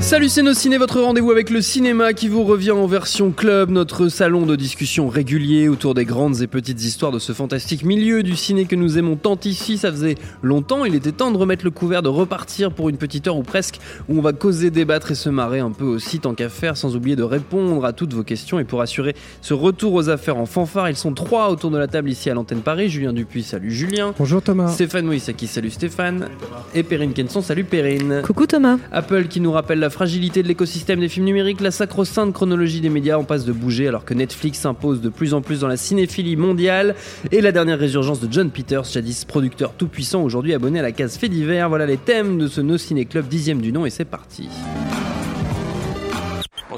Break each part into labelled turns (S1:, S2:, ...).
S1: Salut c'est nos ciné, votre rendez-vous avec le cinéma qui vous revient en version club, notre salon de discussion régulier autour des grandes et petites histoires de ce fantastique milieu du ciné que nous aimons tant ici. Ça faisait longtemps, il était temps de remettre le couvert, de repartir pour une petite heure ou presque où on va causer, débattre et se marrer un peu aussi tant qu'à faire, sans oublier de répondre à toutes vos questions. Et pour assurer ce retour aux affaires en fanfare, ils sont trois autour de la table ici à l'antenne Paris. Julien Dupuis, salut Julien.
S2: Bonjour Thomas.
S1: Stéphane Moïsaki, salut Stéphane. Et Perrine Kenson, salut Perrine.
S3: Coucou Thomas.
S1: Apple qui nous rappelle la fragilité de l'écosystème des films numériques, la sacro-sainte chronologie des médias en passe de bouger alors que Netflix s'impose de plus en plus dans la cinéphilie mondiale et la dernière résurgence de John Peters, jadis producteur tout puissant, aujourd'hui abonné à la case fait divers. Voilà les thèmes de ce No Ciné Club dixième du nom et c'est parti.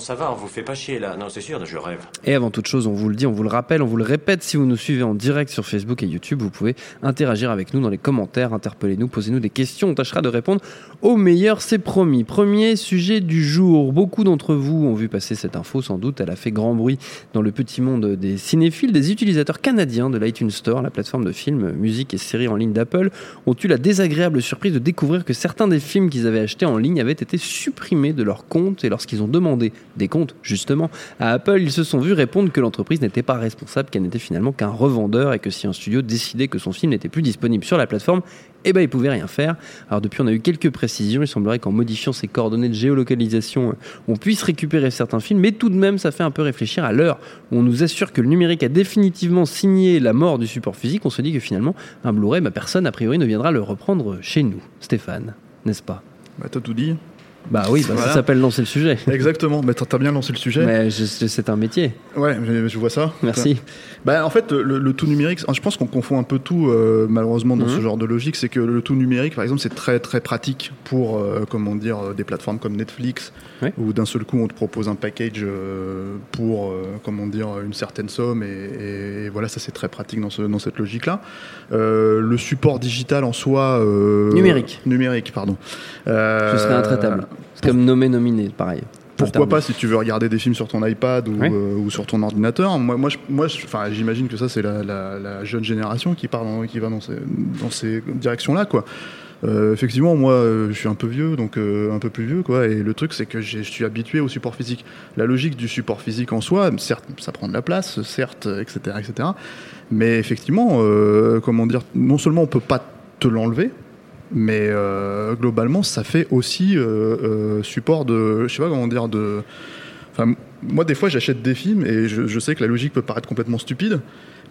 S4: Ça va, on vous fait pas chier là. Non, c'est sûr, je rêve.
S1: Et avant toute chose, on vous le dit, on vous le rappelle, on vous le répète, si vous nous suivez en direct sur Facebook et YouTube, vous pouvez interagir avec nous dans les commentaires, interpellez-nous, posez-nous des questions, on tâchera de répondre au meilleur, c'est promis. Premier sujet du jour, beaucoup d'entre vous ont vu passer cette info, sans doute, elle a fait grand bruit dans le petit monde des cinéphiles, des utilisateurs canadiens de l'iTunes Store, la plateforme de films, musique et séries en ligne d'Apple, ont eu la désagréable surprise de découvrir que certains des films qu'ils avaient achetés en ligne avaient été supprimés de leur compte et lorsqu'ils ont demandé des comptes, justement, à Apple, ils se sont vus répondre que l'entreprise n'était pas responsable, qu'elle n'était finalement qu'un revendeur et que si un studio décidait que son film n'était plus disponible sur la plateforme, eh ben, il pouvait rien faire. Alors depuis, on a eu quelques précisions. Il semblerait qu'en modifiant ces coordonnées de géolocalisation, on puisse récupérer certains films, mais tout de même, ça fait un peu réfléchir à l'heure où on nous assure que le numérique a définitivement signé la mort du support physique. On se dit que finalement, un Blu-ray, bah, personne a priori ne viendra le reprendre chez nous. Stéphane, n'est-ce pas?
S2: Bah, t'as tout dit.
S1: Bah oui, bah,
S2: Voilà.
S1: ça s'appelle lancer le sujet.
S2: Exactement. Mais t'as t'as bien lancé le sujet.
S1: Mais c'est un métier.
S2: Ouais, je, je vois ça.
S1: Merci.
S2: Bah, en fait, le, le tout numérique, je pense qu'on confond un peu tout, euh, malheureusement, dans
S1: Mhm.
S2: ce genre de logique. C'est que le tout numérique, par exemple, c'est très très pratique pour, euh, comment dire, euh, des plateformes comme Netflix,
S1: Ouais.
S2: où d'un seul coup on te propose un package euh, pour, comment dire, une certaine somme. Et, et voilà, ça c'est très pratique dans, ce, dans cette logique-là. Le support digital en soi.
S1: Numérique.
S2: Numérique, pardon.
S1: Ce serait intraitable. C'est comme nommé nominé, pareil.
S2: Pourquoi pas si tu veux regarder des films sur ton iPad ou,
S1: Oui.
S2: euh, ou sur ton ordinateur Moi, moi, je- moi je- enfin, j'imagine que ça c'est la, la- la jeune génération qui part dans, qui va dans ces, dans ces directions-là, quoi. Euh, effectivement, moi, euh, je suis un peu vieux, donc euh, un peu plus vieux, quoi. Et le truc, c'est que je suis habitué au support physique. La logique du support physique en soi, certes, ça prend de la place, certes, etc., etc. Mais effectivement, comment dire, non seulement on peut pas te l'enlever, mais euh, globalement, ça fait aussi euh, euh, support de, je sais pas comment dire, de. Moi, des fois, j'achète des films et je sais que la logique peut paraître complètement stupide,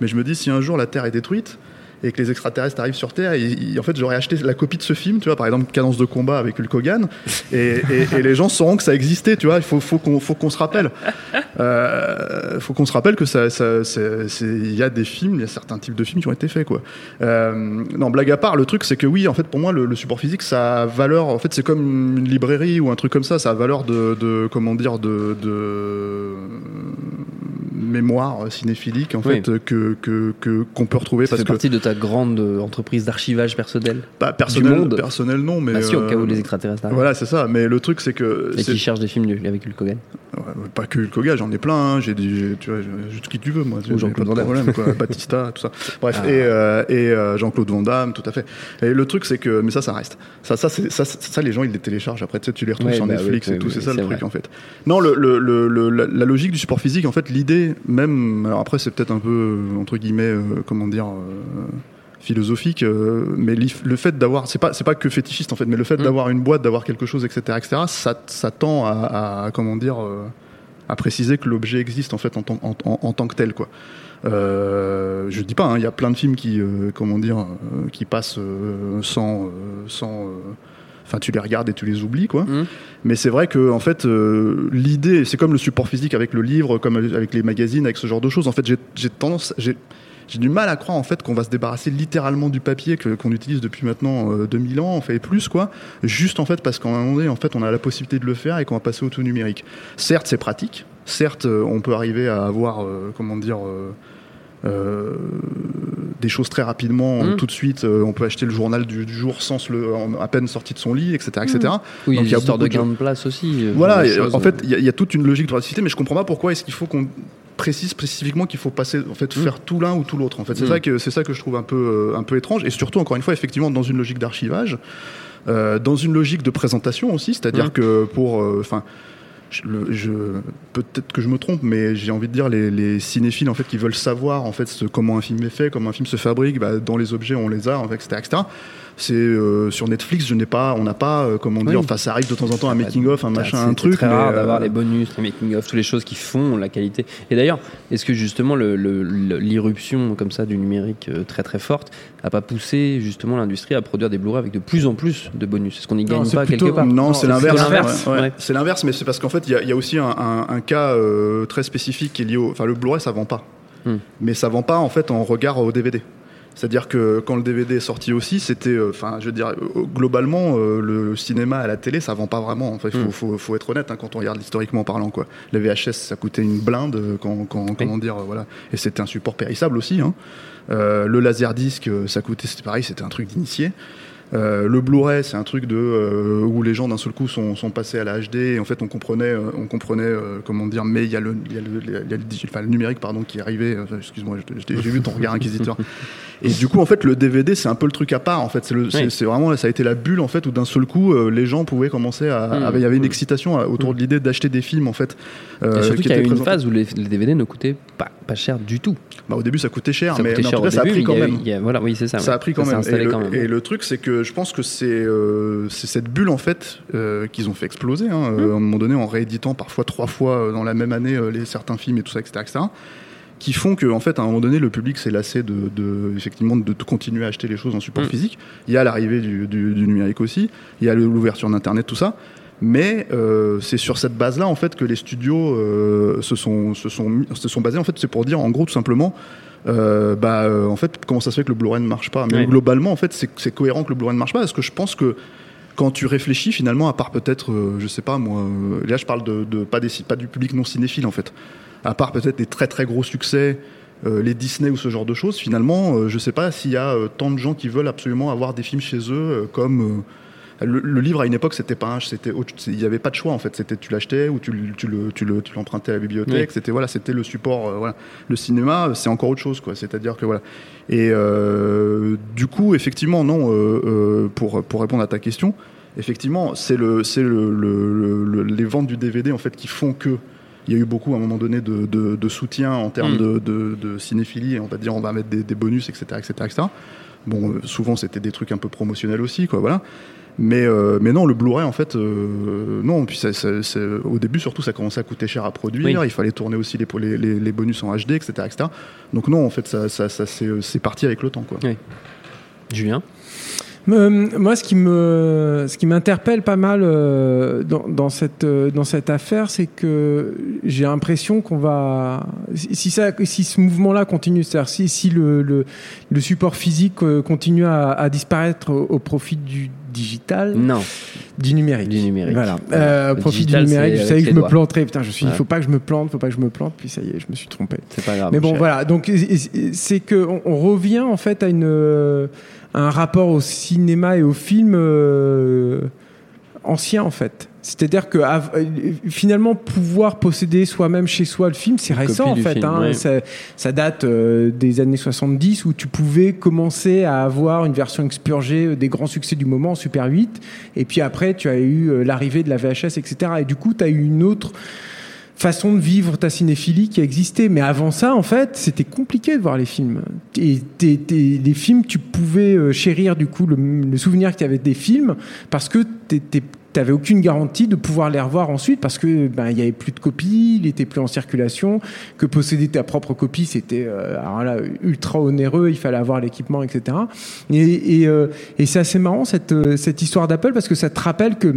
S2: mais je me dis si un jour la Terre est détruite et que les extraterrestres arrivent sur Terre, et, et en fait, j'aurais acheté la copie de ce film, tu vois, par exemple, Cadence de combat avec Hulk Hogan, et, les gens sauront que ça existait, tu vois. Il faut, faut qu'on, se rappelle. Euh, faut qu'on se rappelle que ça, il y a des films, il y a certains types de films qui ont été faits, quoi. Euh, non, blague à part, le truc, c'est que oui, en fait, pour moi, le, le support physique, ça a valeur. En fait, c'est comme une librairie ou un truc comme ça. Ça a valeur de, de comment dire, de, de mémoire cinéphilique, en
S1: Oui.
S2: fait, que que que- qu'on peut retrouver
S1: Ça
S2: parce
S1: fait
S2: que
S1: partie de ta grande euh, entreprise d'archivage personnel.
S2: bah, personnel,
S1: monde.
S2: personnel, non, mais
S1: Bah si, au cas où
S2: euh,
S1: les extraterrestres arrivent.
S2: Voilà, c'est ça. Mais le truc, c'est que
S1: Et qui cherchent des films nuls avec Hulk Hogan.
S2: Ouais, pas que Hulk Hogan, j'en ai plein. hein. J'ai tu vois, qui tu veux, moi. J'ai
S1: Jean-Claude
S2: pas de
S1: Van Damme.
S2: quoi. Batista, tout ça. Bref,
S1: Ah.
S2: et, euh, et euh, Jean-Claude Van Damme, tout à fait. Et le truc, c'est que, mais ça, ça reste. Ça, ça, ça, ça, les gens, ils les téléchargent. Après, tu sais, tu les retrouves
S1: Ouais,
S2: sur
S1: bah
S2: Netflix
S1: oui,
S2: et
S1: oui,
S2: tout. c'est ça le truc, en fait. Non, le, le, la logique du support physique, en fait, l'idée, même. Alors après, c'est peut-être un peu, euh, entre guillemets, euh, comment dire. euh, philosophique euh, mais le fait d'avoir c'est pas c'est pas que fétichiste en fait mais le fait
S1: Mm.
S2: d'avoir une boîte d'avoir quelque chose etc etc ça, ça tend à, à- comment dire euh, à préciser que l'objet existe en fait en tant, en, en- en tant que tel quoi. Euh, je dis pas, hein, il y a plein de films qui, euh, comment dire, euh, qui passent sans, sans Enfin, tu les regardes et tu les oublies, quoi.
S1: Mhm.
S2: Mais c'est vrai que, en fait, euh, l'idée, c'est comme le support physique avec le livre, comme avec les magazines, avec ce genre de choses. En fait, j'ai- tendance, j'ai du mal à croire en fait qu'on va se débarrasser littéralement du papier qu'on utilise depuis maintenant euh, 2000 ans, en fait et plus quoi, juste en fait parce qu'en un moment donné, en fait, on a la possibilité de le faire et qu'on va passer au tout numérique. Certes, c'est pratique. Certes, euh, on peut arriver à avoir, euh, comment dire. Euh, des choses très rapidement,
S1: Mhm.
S2: tout de suite. euh, on peut acheter le journal du, du jour sans se le, en- à peine sorti de son lit, etc., etc.
S1: Oui,
S2: Donc,
S1: il y a
S2: il y a
S1: une histoire de gain de place aussi. euh,
S2: Voilà, et, en fait, il y, a- il y a toute une logique de praticité, mais je comprends pas pourquoi est-ce qu'il faut qu'on précise spécifiquement qu'il faut passer, en fait,
S1: Mm.
S2: faire tout l'un ou tout l'autre. En fait, c'est
S1: Mm.
S2: ça que c'est ça que je trouve un peu, euh, un peu étrange, et surtout encore une fois, effectivement, dans une logique d'archivage, euh, dans une logique de présentation aussi, c'est-à-dire que pour, euh, enfin. Je, je- peut-être que je me trompe, mais j'ai envie de dire les, les cinéphiles en fait qui veulent savoir en fait ce- comment un film est fait, comment un film se fabrique, bah, dans les objets on les a, en fait, etc., etc. C'est euh, sur Netflix, je n'ai pas, on n'a pas, euh, comment
S1: Oui.
S2: dire, enfin ça arrive de temps en temps un
S1: Bah,
S2: making of, un machin, un truc.
S1: C'est très
S2: mais,
S1: rare
S2: euh,
S1: d'avoir les bonus, les making-of, toutes les choses qui font la qualité. Et d'ailleurs, est-ce que justement le- le- le- l'irruption comme ça du numérique euh, très très forte a pas poussé justement l'industrie à produire des Blu-ray avec de plus en plus de bonus? Est-ce qu'on y
S3: Non,
S1: gagne pas
S3: plutôt-
S1: quelque part?
S2: Non, c'est l'inverse.
S1: l'inverse,
S2: Ouais, ouais.
S1: ouais.
S2: C'est l'inverse, mais c'est parce qu'en fait, il y, a- il y a aussi un, un- un cas euh, très spécifique qui est lié au. Enfin, le Blu-ray, ça vend pas.
S1: Hmm.
S2: Mais ça vend pas en fait en regard au DVD. C'est-à-dire que quand le DVD est sorti aussi, c'était, euh, enfin, je veux dire, euh, globalement, euh, le cinéma à la télé, ça vend pas vraiment. Enfin, il faut,
S1: Hmm.
S2: faut, faut être honnête hein, quand on regarde historiquement parlant, quoi. Les VHS, ça coûtait une blinde, quand, quand- comment dire, voilà. Et c'était un support périssable aussi. Hein. Euh, le laserdisc, ça coûtait, c'était pareil, c'était un truc d'initié. Euh, le Blu-ray, c'est un truc de euh, où les gens d'un seul coup sont, sont passés à la HD et en fait on comprenait, euh, on comprenait comment dire, mais il y a le, il y a le, il y a le digi- enfin, le numérique pardon qui est arrivé. Excuse-moi, j'ai vu ton regard inquisiteur. Et du coup en fait le DVD c'est un peu le truc à part en fait. C'est
S1: Oui.
S2: vraiment ça a été la bulle en fait où d'un seul coup euh, les gens pouvaient commencer à,
S1: Mm.
S2: à- il y avait une
S1: Mm.
S2: excitation à- autour de l'idée d'acheter des films en fait. euh,
S1: Et surtout
S2: qui
S1: qu'il y a eu une phase où les, les DVD ne coûtaient pas, pas cher du tout.
S2: Bah, au début ça coûtait cher,
S1: Ça
S2: mais,
S1: coûtait
S2: mais en
S1: cher
S2: tout
S1: au
S2: cas ça a pris quand même.
S1: voilà, oui, c'est ça.
S2: Ça a pris quand même. Et le, truc, c'est que je pense que c'est euh, cette bulle en fait euh, qu'ils ont fait exploser. hein, euh, à un moment donné, en rééditant parfois trois fois euh, dans la même année euh, les certains films et tout ça, etc., etc., qui font que en fait, à un moment donné, le public s'est lassé de, de- effectivement de, continuer à acheter les choses en support
S1: Mm.
S2: physique. Il y a l'arrivée du, du- du numérique aussi. Il y a l'ouverture d'internet, tout ça. Mais euh, c'est sur cette base-là en fait que les studios euh, se sont se sont se sont basés. En fait, c'est pour dire en gros tout simplement. euh, bah en fait comment ça se fait que le Blu-ray ne marche pas? Mais globalement en fait c'est c'est cohérent que le Blu-ray ne marche pas parce que je pense que quand tu réfléchis finalement à part peut-être euh, je sais pas moi euh, là je parle de, de- pas des pas du public non cinéphile en fait à part peut-être des très très gros succès euh, les Disney ou ce genre de choses finalement euh, je sais pas s'il y a euh, tant de gens qui veulent absolument avoir des films chez eux comme le, le livre à une époque c'était pas c'était il y avait pas de choix en fait. C'était tu l'achetais ou tu, tu le tu le tu l'empruntais à la bibliothèque.
S1: Oui.
S2: c'était voilà c'était le support voilà. Le cinéma c'est encore autre chose quoi. C'est à dire que voilà. Et du coup effectivement non pour pour répondre à ta question effectivement c'est le c'est le- les ventes du DVD en fait qui font que il y a eu beaucoup à un moment donné de, de, de soutien en termes
S1: Mm.
S2: de, de, cinéphilie et on va dire on va mettre des, des bonus etc etc etc bon euh, souvent c'était des trucs un peu promotionnels aussi quoi voilà mais, euh, mais non, le Blu-ray, en fait, euh, non. Puis ça- ça- ça- au début, surtout, ça commençait à coûter cher à produire.
S1: Oui.
S2: Il fallait tourner aussi les, les, bonus en HD, etc. etc. Donc non, en fait, ça, c'est parti avec le temps. Quoi.
S1: Julien?
S3: Euh, moi, ce qui me, ce qui m'interpelle pas mal euh, dans, dans cette, euh, dans cette affaire, c'est que j'ai l'impression qu'on va, si ça, si ce mouvement-là continue, c'est-à-dire si, si le, le, le support physique euh, continue à, à disparaître au, au profit du digital,
S1: Non.
S3: du numérique.
S1: Du numérique.
S3: Voilà. Euh, profit
S1: digital,
S3: du numérique, je savais que je me planterais. Putain, je suis, il
S1: Ouais.
S3: faut pas que je me plante, faut pas que je me plante. Puis ça y est, je me suis trompé.
S1: C'est pas grave.
S3: Mais bon,
S1: cher.
S3: voilà. Donc, c'est que on on revient en fait à une un rapport au cinéma et au film euh, ancien en fait. C'est-à-dire que euh, finalement pouvoir posséder soi-même chez soi le film, c'est récent en fait.
S1: film,
S3: hein.
S1: ouais.
S3: ça, ça date euh, des années 70 où tu pouvais commencer à avoir une version expurgée euh, des grands succès du moment, Super 8, et puis après tu as eu l'arrivée de la VHS, etc. Et du coup, tu as eu une autre façon de vivre ta cinéphilie qui a existé. Mais avant ça, en fait, c'était compliqué de voir les films. Et t'es- les films, tu pouvais euh, chérir du coup le, souvenir que tu avais des films parce que t'étais t'avais aucune garantie de pouvoir les revoir ensuite parce que ben il y avait plus de copies, il était plus en circulation, que posséder ta propre copie c'était euh, ultra onéreux, il fallait avoir l'équipement, etc. Et, et, euh, et c'est assez marrant cette euh, cette histoire d'Apple parce que ça te rappelle que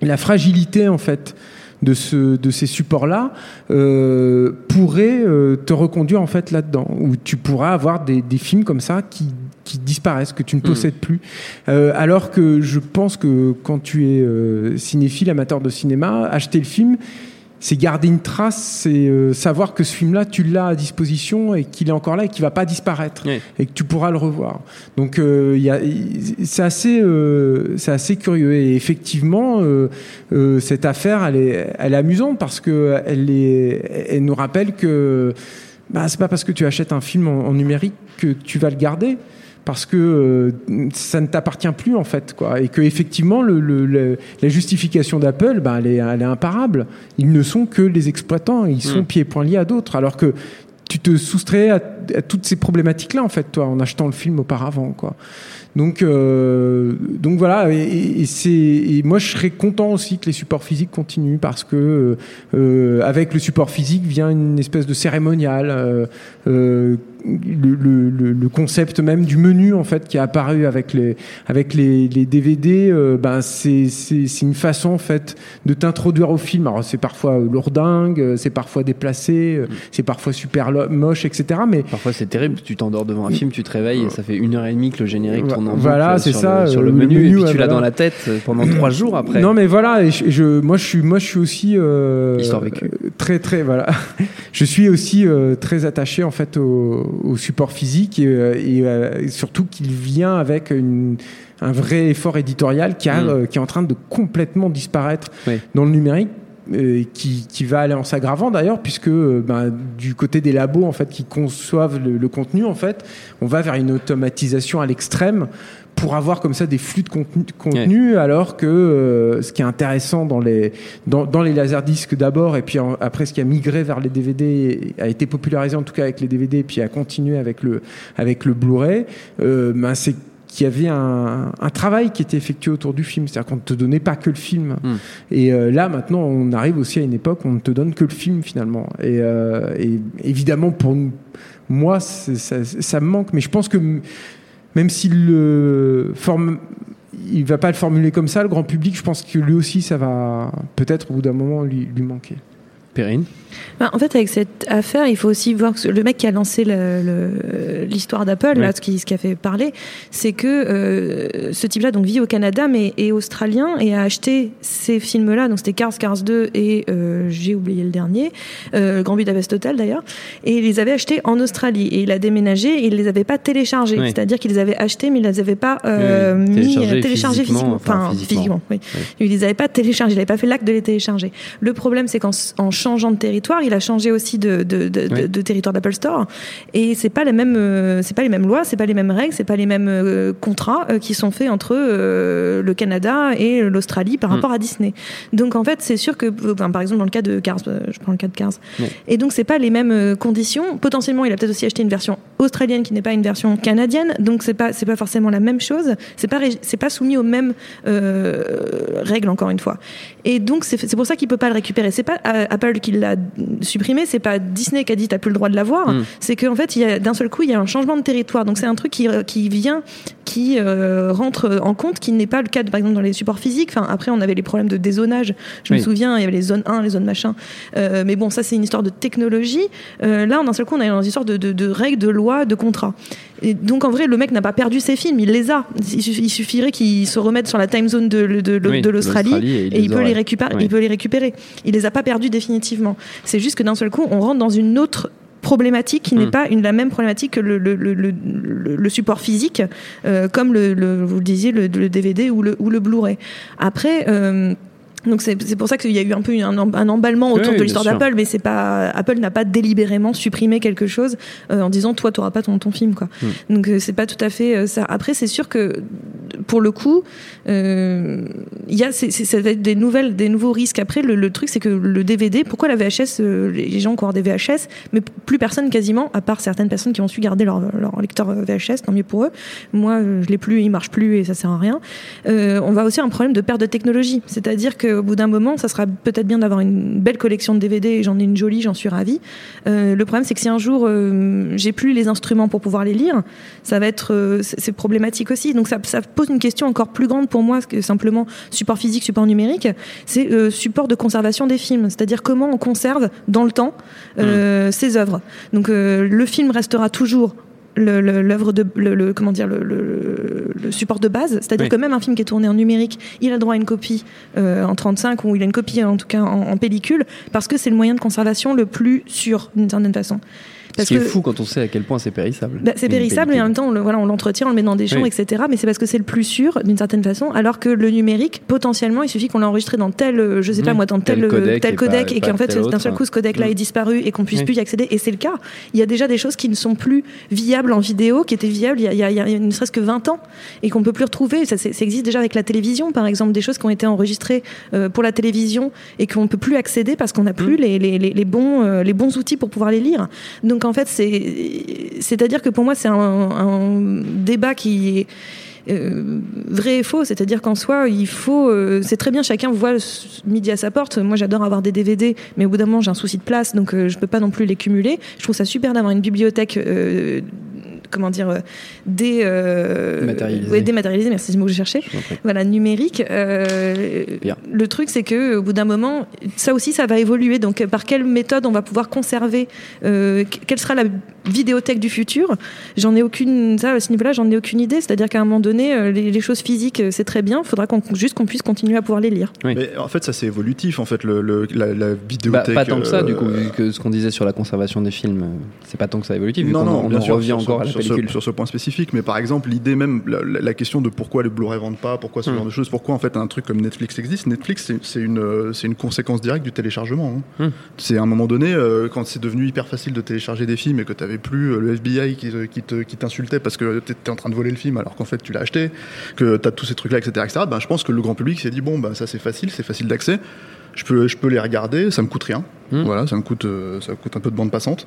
S3: la fragilité en fait de, ce, de ces supports-là euh, pourrait euh, te reconduire en fait là-dedans, où tu pourras avoir des, des films comme ça qui, qui disparaissent, que tu ne possèdes plus. Euh, alors que je pense que quand tu es cinéphile, amateur de cinéma, acheter le film, c'est garder une trace, c'est euh, savoir que ce film-là, tu l'as à disposition et qu'il est encore là et qu'il va pas disparaître
S1: Oui.
S3: et que tu pourras le revoir. Donc euh, y a- c'est assez, euh, c'est assez curieux et effectivement cette affaire, elle est, elle est amusante parce que elle est, elle nous rappelle que bah, c'est pas parce que tu achètes un film en, en numérique que tu vas le garder parce que euh, ça ne t'appartient plus en fait quoi. Et que effectivement le, le- le- la justification d'Apple bah, elle, est, elle est imparable. Ils ne sont que les exploitants. Ils sont
S1: Mm.
S3: pieds et poings liés à d'autres. Alors que tu te soustrais à, à toutes ces problématiques là en fait toi en achetant le film auparavant quoi. Donc euh, donc voilà. Et, et- et c'est et moi je serais content aussi que les supports physiques continuent parce que euh, avec le support physique vient une espèce de cérémonial euh, le- le- le concept même du menu en fait qui est apparu avec les avec les, les DVD euh, ben c'est une façon en fait de t'introduire au film alors c'est parfois lourdingue euh, c'est parfois déplacé euh, c'est parfois super moche etc mais
S1: Parfois c'est terrible, tu t'endors devant un film, tu te réveilles et ça fait une heure et demie que le générique tourne en
S3: Voilà, c'est ça,
S1: le, sur le menu,
S3: menu,
S1: et puis
S3: ouais,
S1: tu l'as
S3: voilà.
S1: dans la tête pendant trois jours après.
S3: Non mais voilà, et je, je- moi je suis moi je suis aussi euh,
S1: Histoire vécue.
S3: très très voilà, je suis aussi euh, très attaché en fait au, au support physique et, euh, et, euh, surtout qu'il vient avec une, un vrai effort éditorial qui, a,
S1: Mm.
S3: euh, qui est en train de complètement disparaître
S1: Oui.
S3: dans le numérique. euh, qui, qui va aller en s'aggravant d'ailleurs puisque euh, ben, du côté des labos en fait qui conçoivent le, le contenu en fait on va vers une automatisation à l'extrême pour avoir comme ça des flux de contenu, de contenu alors que euh, ce qui est intéressant dans les dans, dans les laserdiscs d'abord et puis en- après ce qui a migré vers les DVD a été popularisé en tout cas avec les DVD et puis a continué avec le avec le Blu-ray euh, ben c'est qu'il y avait un, un travail qui était effectué autour du film, c'est-à-dire qu'on ne te donnait pas que le film.
S1: Mm.
S3: Et euh, là, maintenant, on arrive aussi à une époque où on ne te donne que le film finalement. Et, euh, et évidemment, pour nous- moi, ça, ça me manque. Mais je pense que même s'il le il va pas le formuler comme ça, le grand public, je pense que lui aussi, ça va peut-être au bout d'un moment lui manquer.
S1: Perrine
S5: Bah, en fait, avec cette affaire, il faut aussi voir que le mec qui a lancé l'histoire d'Apple,
S1: Ouais.
S5: là, ce qui, ce qui a fait parler, c'est que euh, ce type-là donc vit au Canada, mais est australien et a acheté ces films-là. Donc c'était Cars, Cars 2 et euh, j'ai oublié le dernier, euh, Grand Budapest Hotel d'ailleurs, et il les avait achetés en Australie et il a déménagé et il les avait pas téléchargés, c'est-à-dire qu'il les avait achetés mais il les avait pas euh, mis
S1: Téléchargés physiquement,
S5: physiquement,
S1: enfin,
S5: enfin
S1: physiquement.
S5: physiquement, oui. Il les avait pas téléchargés, il n'avait pas fait l'acte de les télécharger. Le problème, c'est qu'en changeant de territoire, il a changé aussi de, de, territoire d'Apple Store, et c'est pas la même, euh, c'est pas les mêmes lois, c'est pas les mêmes règles, c'est pas les mêmes euh, contrats euh, qui sont faits entre euh, le Canada et l'Australie par
S1: Mm.
S5: rapport à Disney. Donc en fait, c'est sûr que, par exemple dans le cas de Cars, je prends le cas de Cars,
S1: Ouais.
S5: et donc c'est pas les mêmes conditions. Potentiellement, il a peut-être aussi acheté une version australienne qui n'est pas une version canadienne, donc c'est pas c'est pas forcément la même chose. C'est pas c'est pas soumis aux mêmes règles encore une fois. Et donc c'est pour ça qu'il peut pas le récupérer. C'est pas euh, Apple qui l'a supprimé, c'est pas Disney qui a dit t'as plus le droit de l'avoir.
S1: Mm.
S5: C'est qu'en fait d'un seul coup il y a un changement de territoire. Donc c'est un truc qui qui vient qui euh, rentre en compte, qui n'est pas le cas de, par exemple dans les supports physiques. Enfin après on avait les problèmes de dézonage. Je
S1: Oui.
S5: me souviens il y avait les zones 1, les zones machin. Euh, mais bon ça c'est une histoire de technologie. Euh, là d'un seul coup on est dans une histoire de, de, de règles, de lois, de contrats. Et donc en vrai le mec n'a pas perdu ses films, il les a. Il suffi- il suffirait qu'il se remette sur la time zone de, de, de-
S1: Oui,
S5: de l'Australie et il peut les récupérer.
S1: Oui.
S5: Il peut les récupérer. Il les a pas perdus définitivement. C'est juste que d'un seul coup, on rentre dans une autre problématique qui n'est
S1: Mm.
S5: pas une, la même problématique que le, le, le, le- le- le support physique, euh, comme le, vous le disiez, le, DVD ou le, ou le Blu-ray. Après. euh, Donc c'est pour ça qu'il y a eu un peu un, em- un emballement autour
S1: Oui,
S5: de l'histoire d'Apple, mais c'est pas Apple n'a pas délibérément supprimé quelque chose euh, en disant toi tu n'auras pas ton, ton film quoi.
S1: Hmm.
S5: Donc euh, c'est pas tout à fait euh, ça. Après c'est sûr que pour le coup euh, il y a ça va être des nouvelles des nouveaux risques. Après le, le truc c'est que le DVD pourquoi la VHS euh, les gens qui ont encore des VHS mais plus personne quasiment à part certaines personnes qui ont su garder leur, leur lecteur euh, VHS tant mieux pour eux. Moi euh, je l'ai plus il marche plus et ça sert à rien. Euh, on va aussi avoir un problème de perte de technologie. C'est-à-dire qu'au bout d'un moment, ça sera peut-être bien d'avoir une belle collection de DVD, et j'en ai une jolie, j'en suis ravie. Euh, le problème, c'est que si un jour, euh, j'ai plus les instruments pour pouvoir les lire, ça va être, euh, c'est problématique aussi. Donc ça, ça pose une question encore plus grande pour moi que simplement support physique, support numérique. C'est euh, support de conservation des films. C'est-à-dire comment on conserve dans le temps ces œuvres. Donc le film restera toujours l'œuvre de le, le- comment dire le, le- le support de base c'est-à-dire
S1: Oui.
S5: que même un film qui est tourné en numérique il a droit à une copie euh, en 35 ou il a une copie en tout cas en, en pellicule parce que c'est le moyen de conservation le plus sûr d'une certaine façon
S1: Ce
S5: parce
S1: est fou quand on sait à quel point c'est périssable.
S5: bah, c'est périssable et en même temps on le, voilà, on l'entretient, on le met dans des champs,
S1: Oui.
S5: etc. Mais c'est parce que c'est le plus sûr d'une certaine façon, alors que le numérique, potentiellement, il suffit qu'on l'a enregistré dans tel, euh, je sais pas
S1: Mhm.
S5: moi, dans tel,
S1: Tel
S5: euh,
S1: codec
S5: tel
S1: et
S5: codec qu'en fait d'un seul coup ce codec-là
S1: Mhm.
S5: est disparu et qu'on puisse
S1: Oui.
S5: plus y accéder. Et c'est le cas. Il y a déjà des choses qui ne sont plus viables en vidéo, qui étaient viables il y a, il y a- il y a ne serait-ce que 20 ans et qu'on peut plus retrouver. Ça, ça existe déjà avec la télévision, par exemple, des choses qui ont été enregistrées euh, pour la télévision et qu'on peut plus accéder parce qu'on n'a plus les, les, les, les bons, euh, les bons outils pour pouvoir les lire. Donc fait, c'est c'est-à-dire que pour moi, c'est un, débat qui est euh, vrai et faux, c'est-à-dire qu'en soi, il faut, euh, c'est très bien, chacun voit s- midi à sa porte. Moi, j'adore avoir des DVD, mais au bout d'un moment, j'ai un souci de place, donc euh, je peux pas non plus les cumuler. Je trouve ça super d'avoir une bibliothèque. Comment dire euh, dé, euh,
S1: Dématérialisée.
S5: ouais, dématérialisée, merci c'est le mot que
S1: en prie.
S5: voilà numérique euh, le truc c'est que au bout d'un moment ça aussi ça va évoluer donc par quelle méthode on va pouvoir conserver que- quelle sera la vidéothèque du futur j'en ai aucune ça à ce niveau là j'en ai aucune idée c'est à dire qu'à un moment donné euh, les, les choses physiques euh, c'est très bien il faudra qu'on juste qu'on puisse continuer à pouvoir les lire
S1: Oui.
S2: Mais en fait, ça c'est évolutif. En fait, le, le- la, la
S1: Bah,
S2: vidéothèque.
S1: pas tant que ça,
S2: euh,
S1: du coup, vu que ce qu'on disait sur la conservation des films, euh, c'est pas tant que ça évolutif, vu
S2: Non,
S1: qu'on
S2: non,
S1: on
S2: bien
S1: en
S2: sûr,
S1: revient
S2: sur
S1: encore
S2: ce-
S1: à la
S2: sur ce- sur ce point spécifique, mais par exemple, l'idée même, la, la- la question de pourquoi les Blu-ray vendent pas, pourquoi ce
S1: Hmm.
S2: genre de choses, pourquoi en fait un truc comme Netflix existe. Netflix, c'est- c'est une, euh, c'est une conséquence directe du téléchargement. hein.
S1: Hmm.
S2: C'est à un moment donné, euh, quand c'est devenu hyper facile de télécharger des films et que tu n'avais plus euh, le FBI qui, qui te- qui t'insultait parce que tu étais en train de voler le film alors qu'en fait tu l'as acheté, que tu as tous ces trucs-là, etc., etc., ben, je pense que le grand public s'est dit bon, ben, ça c'est facile, c'est facile d'accès. Je peux, je peux les regarder, ça me coûte rien.
S1: Hmm.
S2: Voilà, ça me coûte, euh, ça me coûte un peu de bande passante.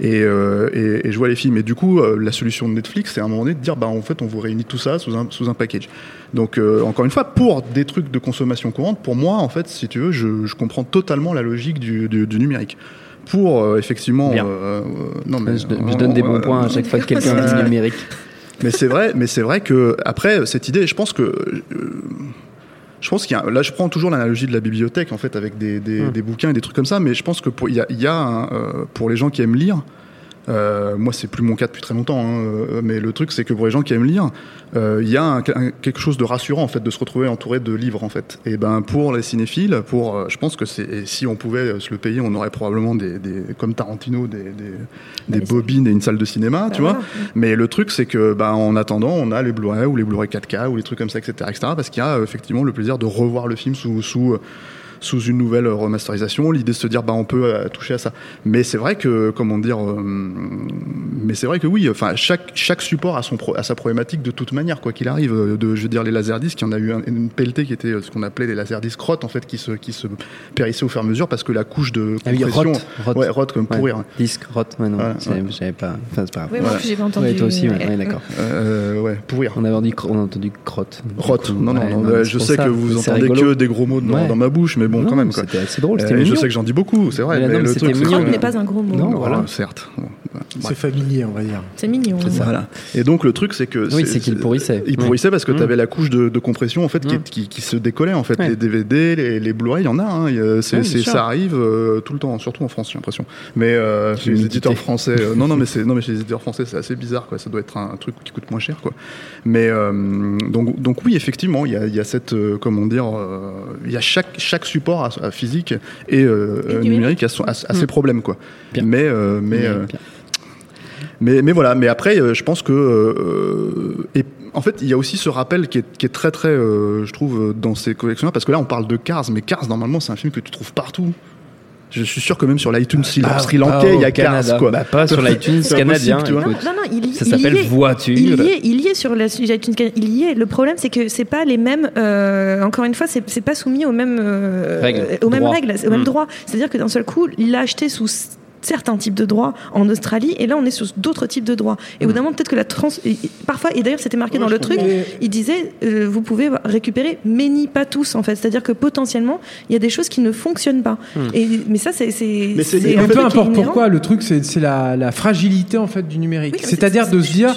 S2: Et, euh, et, et je vois les films. Et du coup, euh, la solution de Netflix, c'est à un moment donné de dire, bah, en fait, on vous réunit tout ça sous un, sous un package. Donc, euh, encore une fois, pour des trucs de consommation courante, pour moi, en fait, si tu veux, je, je comprends totalement la logique du, du, du numérique. Pour, euh, effectivement... Euh, euh, non, mais,
S1: je, je donne des bons
S2: euh,
S1: points à chaque fois que quelqu'un dit numérique.
S2: mais c'est vrai, mais c'est vrai que après cette idée, je pense que euh, je pense qu'il y a, là je prends toujours l'analogie de la bibliothèque en fait avec des, des,
S1: Hmm.
S2: des bouquins et des trucs comme ça, mais je pense que pour il y a, il y a un, euh, pour les gens qui aiment lire. Euh, moi, c'est plus mon cas depuis très longtemps, hein, euh, mais le truc, c'est que pour les gens qui aiment lire, euh, il y a un- un- quelque chose de rassurant en fait de se retrouver entouré de livres en fait. Et ben pour les cinéphiles, pour, euh, je pense que c'est si on pouvait se le payer, on aurait probablement des, des comme Tarantino des, des, des
S5: mais c'est-
S2: bobines et une salle de cinéma,
S5: Bah
S2: tu vois.
S5: voilà.
S2: Mais le truc, c'est que, bah, en attendant, on a les Blu-ray ou les Blu-ray 4K ou les trucs comme ça, etc., etc., parce qu'il y a effectivement le plaisir de revoir le film sous, sous, sous une nouvelle remasterisation. L'idée de se dire, bah, on peut euh, toucher à ça. Mais c'est vrai que, comment dire, euh, mais c'est vrai que oui, enfin, chaque, chaque support a, son pro- a sa problématique de toute manière, quoi qu'il arrive. Euh, De, je veux dire, les laserdiscs, il y en a eu un- une pelletée qui était ce qu'on appelait les laserdiscs rot, en fait, qui se, qui se périssaient au fur et à mesure parce que la couche de
S1: Ah oui,
S2: compression.
S1: rot, rot.
S2: Ouais, rot comme
S1: Ouais.
S2: pourrir.
S1: Disque, rot, ouais, non,
S2: Voilà,
S1: j'avais
S2: ouais.
S1: j'avais pas. Enfin, c'est pas grave.
S5: Oui, moi
S2: Voilà.
S5: j'ai pas entendu
S1: Ouais, toi aussi, ouais, d'accord.
S2: Euh, ouais, pourrir.
S1: On avait dit, cro- on a entendu crotte. Coup,
S2: Non, non,
S1: ouais,
S2: non,
S1: non, c'est
S2: je sais
S1: ça.
S2: que vous entendez
S1: rigolo.
S2: que des gros mots dans,
S1: Ouais.
S2: dans ma bouche, mais bon,
S1: Non,
S2: quand même. Quoi.
S1: C'était assez drôle,
S2: Euh, je sais que j'en dis beaucoup, c'est vrai.
S1: Mais
S2: Mais,
S1: non, mais
S2: le truc, c'est
S1: mignon.
S5: n'est pas un gros mot.
S1: Non, voilà.
S2: certes.
S3: C'est familier, on va dire.
S5: c'est mignon
S1: C'est ça.
S2: Voilà. Et donc le truc, c'est que
S1: Oui, c'est qu'il pourrissait.
S2: Il pourrissait parce que
S1: Mm.
S2: tu avais la couche de, de compression en fait qui,
S1: Mm.
S2: qui, qui se décollait en fait.
S1: Ouais.
S2: Les DVD, les, les Blu-ray, il y en a. Hein. A- c'est- ça arrive euh, tout le temps, surtout en France, j'ai l'impression. Mais euh, chez les éditeurs français, euh, non, non, mais c'est non, mais chez les éditeurs français, c'est assez bizarre quoi. Ça doit être un, un truc qui coûte moins cher quoi. Mais euh, donc, donc oui, effectivement, il y a, il y a cette, euh, comment dire, euh, il y a chaque chaque support à, à physique et,
S5: Et numérique.
S2: a, son- a- a ses problèmes quoi. Mais euh, mais
S1: Mais,
S2: euh. Mais, mais voilà, mais après, euh, je pense que. euh, et en fait, il y a aussi ce rappel qui est, qui est très, très, euh, je trouve, dans ces collections-là, parce que là, on parle de Cars, mais Cars, normalement, c'est un film que tu trouves partout. Je suis sûr que même sur l'iTunes Sri
S1: Pas-
S2: Sri
S1: pas
S2: Lankais, il y a Cars, quoi.
S1: Bah, pas sur l'iTunes canadien,
S2: vois.
S1: écoute.
S5: Non, non, il,
S1: Ça s'appelle. Voiture.
S5: Il y est, il y est sur la sujet iTunes Canada. Il y est. Le problème, c'est que c'est pas les mêmes. euh, encore une fois, c'est pas soumis aux mêmes euh,
S1: Règles.
S5: aux mêmes
S1: Droits.
S5: règles, aux mêmes
S1: Mm.
S5: droits. C'est-à-dire que d'un seul coup, il l'a acheté sous certains types de droits en Australie, et là, on est sur d'autres types de droits. Et au bout d'un moment, peut-être que la trans, et- parfois, et d'ailleurs, c'était marqué
S2: Ouais,
S5: dans le truc, il disait, euh, vous pouvez récupérer, mais ni pas tous, en fait. C'est-à-dire que potentiellement, il y a des choses qui ne fonctionnent pas. Et, mais ça, c'est
S2: Mais c'est-
S3: peu importe pourquoi, le truc, c'est c'est la, la fragilité en fait du numérique.
S5: Oui,
S3: C'est-à-dire
S5: c'est-
S3: de se dire,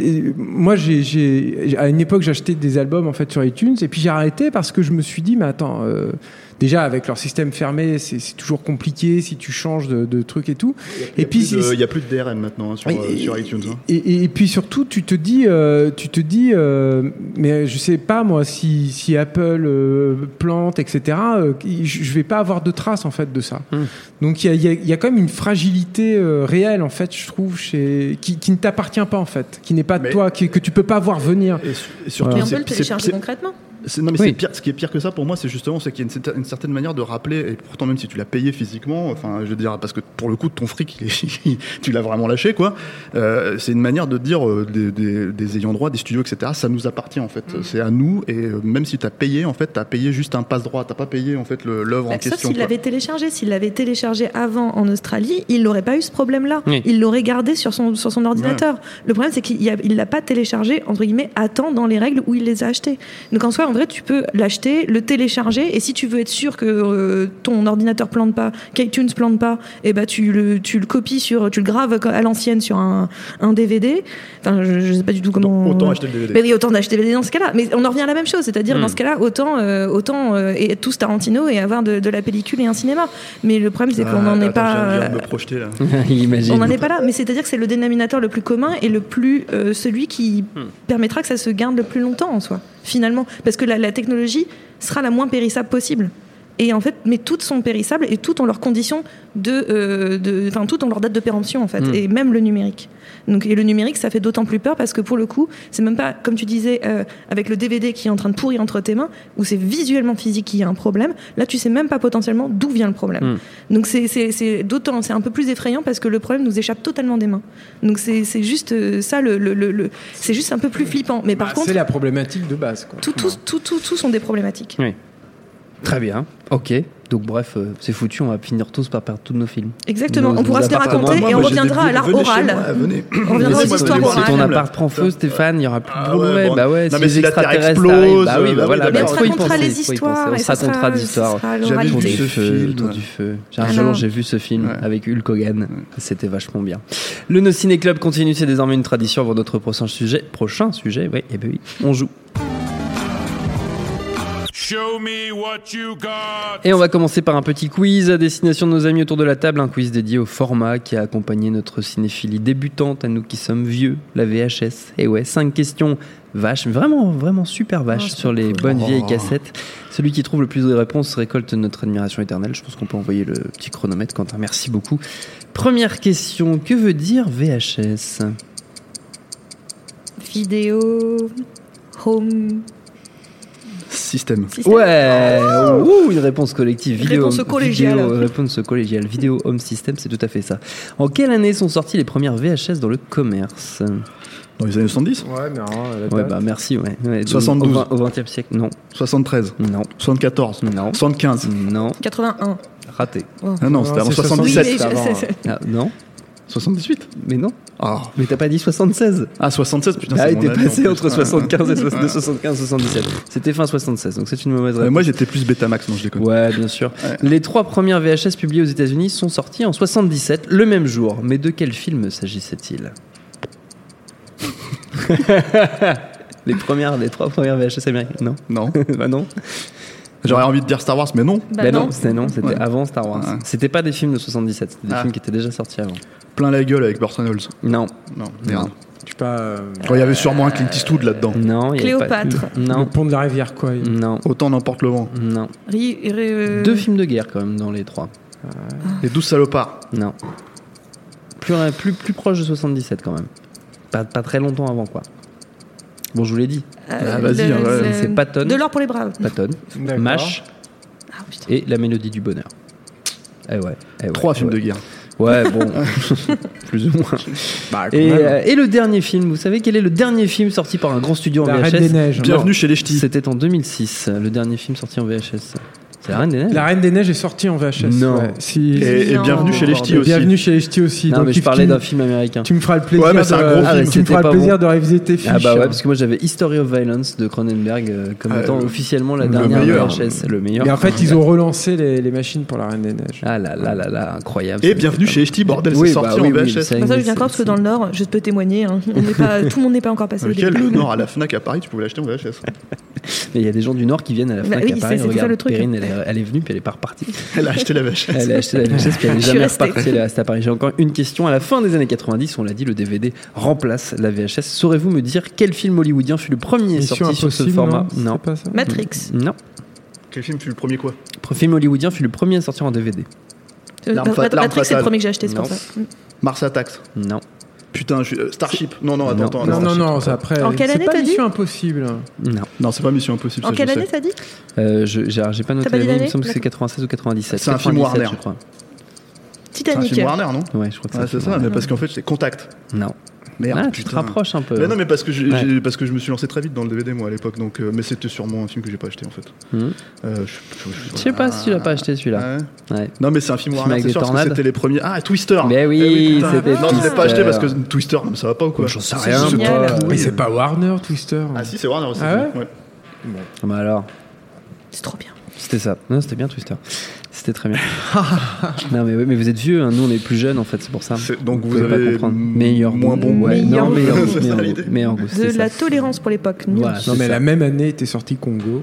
S3: euh, moi, j'ai- j'ai à une époque, j'achetais des albums en fait sur iTunes, et puis j'ai arrêté parce que je me suis dit, mais attends, euh, déjà avec leur système fermé, c'est c'est toujours compliqué si tu changes de, de truc et tout. Et puis,
S2: Il n'y a plus de DRM maintenant hein, sur, euh,
S3: et-
S2: sur iTunes. hein.
S3: Et, et- et puis surtout, tu te dis, euh, tu te dis, euh, mais je sais pas moi si, si Apple euh, plante, etc. euh, je vais pas avoir de traces en fait de ça.
S1: Hmm.
S3: Donc il y a, il y a- il y a quand même une fragilité euh, réelle en fait, je trouve, chez qui, qui ne t'appartient pas en fait, qui n'est pas de toi, qui, que tu peux pas voir venir.
S2: Et, su- et surtout,
S5: Et on
S2: c'est-
S5: peut le
S2: c'est-
S5: télécharger
S2: c'est-
S5: concrètement.
S2: C'est- Non mais
S1: Oui.
S2: c'est pire. Ce qui est pire que ça pour moi, c'est justement c'est qu'il y a une, certain- une certaine manière de rappeler. Et pourtant même si tu l'as payé physiquement, enfin je veux dire parce que pour le coup ton fric, il est- tu l'as vraiment lâché quoi. euh, c'est une manière de dire euh, des, des- des ayants droit, des studios, etc. Ça nous appartient en fait. C'est à nous et euh, même si tu as payé en fait, tu as payé juste un passe droit. T'as pas payé en fait l'œuvre en
S5: Bah, sauf
S2: question.
S5: s'il
S2: quoi.
S5: l'avait téléchargé. S'il l'avait téléchargé avant en Australie, il n'aurait pas eu ce problème-là.
S1: Oui.
S5: Il l'aurait gardé sur son, sur son ordinateur. Le problème, c'est qu'il ne l'a pas téléchargé, entre guillemets, à temps dans les règles où il les a achetés. Donc en soi, en vrai, tu peux l'acheter, le télécharger, et si tu veux être sûr que euh, ton ordinateur plante pas, qu'iTunes plante pas, et bah, tu, le, tu le copies sur, tu le graves à l'ancienne sur un, un DVD. Enfin, je, je sais pas du tout comment.
S2: Donc, autant acheter le DVD.
S5: Mais oui, autant d'acheter DVD dans ce cas-là. Mais on en revient à la même chose, c'est-à-dire
S1: Hmm.
S5: dans ce cas-là, autant, euh, autant euh, et tous Tarantino et avoir de, de la pellicule et un cinéma. Mais le problème, c'est qu'on n'en
S2: Ah,
S5: est pas.
S2: je de me projeter là.
S5: On n'en est pas là, mais c'est-à-dire que c'est le dénominateur le plus commun et le plus euh, celui qui
S1: Hmm.
S5: permettra que ça se garde le plus longtemps en soi, finalement, parce que la, la technologie sera la moins périssable possible. Et en fait, mais toutes sont périssables et toutes ont leurs conditions de, euh, de- toutes ont leur date de péremption en fait,
S1: Mm.
S5: et même le numérique. Donc et le numérique, ça fait d'autant plus peur parce que pour le coup, c'est même pas comme tu disais euh, avec le DVD qui est en train de pourrir entre tes mains, où c'est visuellement physique qu'il y a un problème. Là, tu sais même pas potentiellement d'où vient le problème.
S1: Mm.
S5: Donc c'est- d'autant, c'est un peu plus effrayant parce que le problème nous échappe totalement des mains. Donc c'est juste euh, ça, le, le- le- le- c'est juste un peu plus flippant. Mais par
S3: Bah,
S5: contre,
S3: c'est la problématique de base. Quoi.
S5: tout, tout, tout, tout, tout sont des problématiques.
S1: Très bien. Ok. Donc bref, euh, c'est foutu. On va finir tous par perdre tous nos films.
S5: Exactement.
S1: Nos-
S5: on pourra se les raconter
S2: Moi,
S5: et on reviendra à l'art oral.
S2: moi, venez.
S5: On reviendra aux histoires
S2: bouts.
S1: Si ton
S5: orales.
S1: appart prend feu, Stéphane, il y aura plus de
S2: Ah
S1: boulot.
S2: ouais,
S1: Ouais,
S2: bon.
S1: bah ouais,
S2: Non,
S1: si
S2: mais
S1: les
S2: si la Terre
S1: extraterrestres
S2: explose,
S1: arrivent, bah oui,
S2: euh,
S1: bah voilà.
S5: Mais on
S1: bah,
S5: se
S1: faut y
S5: racontera les histoires.
S1: On se racontera des
S5: ça
S1: histoires.
S2: J'avais vu
S1: du
S2: ce
S1: feu,
S2: film,
S1: autour
S2: ouais.
S1: du feu. J'ai un jour, j'ai vu ce film avec Hulk Hogan. C'était vachement bien. Le No Ciné Club continue, c'est désormais une tradition avant notre prochain sujet. Prochain sujet, oui, et ben oui, on joue.
S6: Show me what you got.
S1: Et on va commencer par un petit quiz à destination de nos amis autour de la table, un quiz dédié au format qui a accompagné notre cinéphilie débutante, à nous qui sommes vieux, la VHS. Et ouais, cinq questions vaches, mais vraiment, vraiment super vaches
S5: Oh, c'est
S1: sur les
S5: cool.
S1: bonnes
S2: Oh.
S1: vieilles cassettes. Celui qui trouve le plus de réponses récolte notre admiration éternelle. Je pense qu'on peut envoyer le petit chronomètre, Quentin. Merci beaucoup. Première question, que veut dire VHS
S5: Vidéo, home.
S2: Système.
S5: système.
S1: Ouais, ouh, une réponse collective. Vidéo,
S5: Réponse collégiale.
S1: vidéo- réponse collégiale. Vidéo Home System, c'est tout à fait ça. En quelle année sont sorties les premières VHS dans le commerce?
S2: Dans les années 70
S3: Ouais, mais alors,
S1: Ouais, bah merci, ouais. ouais donc,
S2: 72.
S1: Au, 20e siècle, non.
S2: 73
S1: Non.
S2: 74
S1: Non.
S2: 75
S1: Non.
S5: 81.
S1: Raté.
S2: Ah non, c'était
S3: Non,
S2: avant
S3: c'est
S2: 77
S5: Oui, je- c'est-
S1: Ah, non.
S2: 78
S1: Mais non.
S2: Ah,
S1: Mais t'as pas dit 76
S2: Ah, 76, putain,
S1: Ah, il était passé entre
S2: Ouais,
S1: 75 et
S2: ouais.
S1: soix- de 75 et 77. C'était fin 76, donc c'est une mauvaise réponse.
S2: Moi, j'étais plus Betamax, non, je déconne.
S1: Ouais, bien sûr.
S2: Ouais.
S1: Les trois premières VHS publiées aux États-Unis sont sorties en 77, le même jour. Mais de quel film s'agissait-il? Les premières, les trois premières VHS américaines Non,
S2: Non.
S1: bah non.
S2: J'aurais envie de dire Star Wars, mais non.
S5: Bah
S1: Bah
S5: non.
S1: non, c'était non, c'était
S2: Ouais.
S1: avant Star Wars.
S2: Ouais.
S1: C'était pas des films de 77, c'était des
S2: Ah.
S1: films qui étaient déjà sortis avant.
S2: Plein la gueule avec Burton Knowles.
S1: Non,
S2: Non, merde.
S3: Sais pas. euh,
S2: il y avait sûrement un Clint Eastwood là-dedans.
S1: non, il y avait pas-
S5: Cléopâtre.
S3: Le
S1: Non,
S3: pont de la rivière, quoi.
S1: non,
S2: Autant n'emporte le vent.
S1: non.
S5: Ri- euh,
S1: Deux films de guerre quand même dans les trois.
S2: Les douze salopards.
S1: Non. plus, plus, plus proche de 77 quand même. Pas, pas très longtemps avant, quoi. Bon, je vous l'ai dit.
S5: Euh,
S2: Ah, vas-y,
S5: le- le-
S1: C'est Patton.
S5: De l'or pour les braves.
S1: Patton. Mash
S5: Ah,
S1: et La Mélodie du Bonheur. Eh ouais. eh ouais,
S2: Trois
S1: eh
S2: films
S1: ouais.
S2: de guerre.
S1: Ouais, bon. plus ou moins.
S3: Bah,
S1: Et, euh, et le dernier film, vous savez quel est le dernier film sorti par un grand studio en
S3: La
S1: VHS
S3: Reine des Neiges.
S2: Bienvenue
S1: Non,
S2: chez les Ch'tis.
S1: C'était en 2006, le dernier film sorti en VHS. C'est La Reine des Neiges
S3: La Reine des Neiges est sortie en VHS.
S1: Non.
S3: ouais. Si-
S2: Et, et
S5: Non.
S2: bienvenue chez les Ch'tis
S3: Et
S2: aussi.
S3: Bienvenue chez les Ch'tis aussi.
S1: Non,
S3: Donc,
S1: mais je parlais d'un film américain.
S3: Tu me feras le plaisir.
S2: Ouais, mais c'est un
S3: de-
S2: gros
S1: Ah, mais
S2: film.
S3: Tu me
S1: c'était
S3: feras le plaisir
S1: bon.
S3: de réviser tes fiches.
S1: Ah bah ouais, parce que moi j'avais History of Violence de Cronenberg euh, comme
S2: Ah,
S1: étant
S2: le-
S1: officiellement la dernière
S2: meilleur.
S1: VHS, le meilleur.
S3: Mais en fait, ils ont relancé les, les machines pour la Reine des Neiges.
S1: Ah là là là là, incroyable.
S2: Et bienvenue chez les Ch'tis, bordel,
S1: Oui,
S2: c'est
S1: bah
S2: sorti
S1: oui,
S2: en VHS.
S1: ça-
S5: Bah, ça, je viens
S1: c'est-
S5: encore parce que
S1: c'est-
S5: dans le Nord, je peux témoigner. hein. On n'est pas, tout le monde n'est pas encore passé début.
S2: le Nord à la Fnac à Paris, tu pouvais l'acheter en VHS.
S1: Mais il y a des gens du Nord qui viennent à la
S5: Bah
S1: Fnac
S5: oui,
S1: à Paris.
S5: c'était ça,
S1: Regarde,
S5: le truc.
S1: Perrine, elle, est- elle est venue puis elle est pas repartie.
S2: Elle a acheté la VHS.
S1: Elle a acheté la VHS puis elle est jamais repartie. Elle est à Paris. J'ai encore une question. À la fin des années 90, on l'a dit, le DVD remplace la VHS. Saurez-vous me dire quel film hollywoodien fut le premier
S3: Mission
S1: sorti sur ce format
S3: non,
S1: Non.
S3: C'est pas ça
S5: Matrix.
S1: Non.
S2: Quel film fut le premier quoi
S1: Le film hollywoodien fut le premier à sortir en DVD.
S5: Euh, Matrix, c'est le premier que j'ai acheté, c'est pour ça.
S2: Mars Attacks.
S1: Non.
S2: Putain, je euh, Starship. Non, non, attends,
S1: Non.
S2: attends.
S3: Non, non,
S2: Starship.
S3: non, c'est après.
S5: En quelle
S3: c'est
S5: année
S3: pas
S5: t'as dit
S3: Mission Impossible.
S1: Non.
S2: Non, c'est pas Mission Impossible.
S5: En
S2: ça,
S5: quelle année t'as dit
S1: Euh, je- j'ai j'ai pas noté l'année, il me semble que c'est
S5: D'accord.
S1: 96 ou 97.
S2: C'est un film
S1: 97,
S2: Warner.
S1: je crois.
S2: C'est un
S5: Titanic.
S2: film Warner, non
S1: Ouais, je crois que
S2: Ouais,
S1: un
S2: c'est ça, mais parce qu'en fait, c'est Contact.
S1: Non.
S2: Merde,
S1: Ah, tu te rapproches un peu.
S2: Mais non, mais parce que,
S1: Ouais.
S2: j'ai- parce que je me suis lancé très vite dans le DVD, moi, à l'époque. Donc, euh, mais c'était sûrement un film que j'ai pas acheté, en fait.
S1: Hmm.
S2: Euh, je,
S1: Je sais pas si tu l'as pas acheté celui-là.
S2: Ouais.
S1: Ouais.
S2: Non, mais c'est un film
S1: avec
S2: c'est sûr, parce que c'était les premiers. Ah, Twister
S1: Mais oui,
S2: Eh putain.
S1: c'était
S2: Non, je l'ai
S1: Twister.
S2: pas acheté parce que Twister, ça va pas ou quoi
S1: J'en sais rien.
S3: Mais c'est pas Warner, Twister.
S2: Ah, si, c'est Warner aussi.
S3: Ah ouais
S2: ouais.
S1: Ah bah alors,
S5: C'est trop bien.
S1: c'était ça. Non, c'était bien Twister. C'était très bien. non, mais, oui, mais vous êtes vieux, hein. nous on est plus jeunes en fait, c'est pour ça.
S2: C'est- Donc, vous
S1: pouvez pas
S2: avez
S1: comprendre.
S2: m-
S1: Meilleur
S2: moins
S1: goût.
S2: bon
S1: Ouais,
S5: Meilleur
S1: non,
S5: goût.
S1: meilleur goût.
S2: C'est ça,
S1: meilleur goût,
S2: l'idée.
S1: Meilleur goût,
S5: De la
S1: ça.
S5: tolérance pour l'époque.
S1: Voilà,
S3: Non, mais
S1: ça.
S3: la même année était sorti Congo.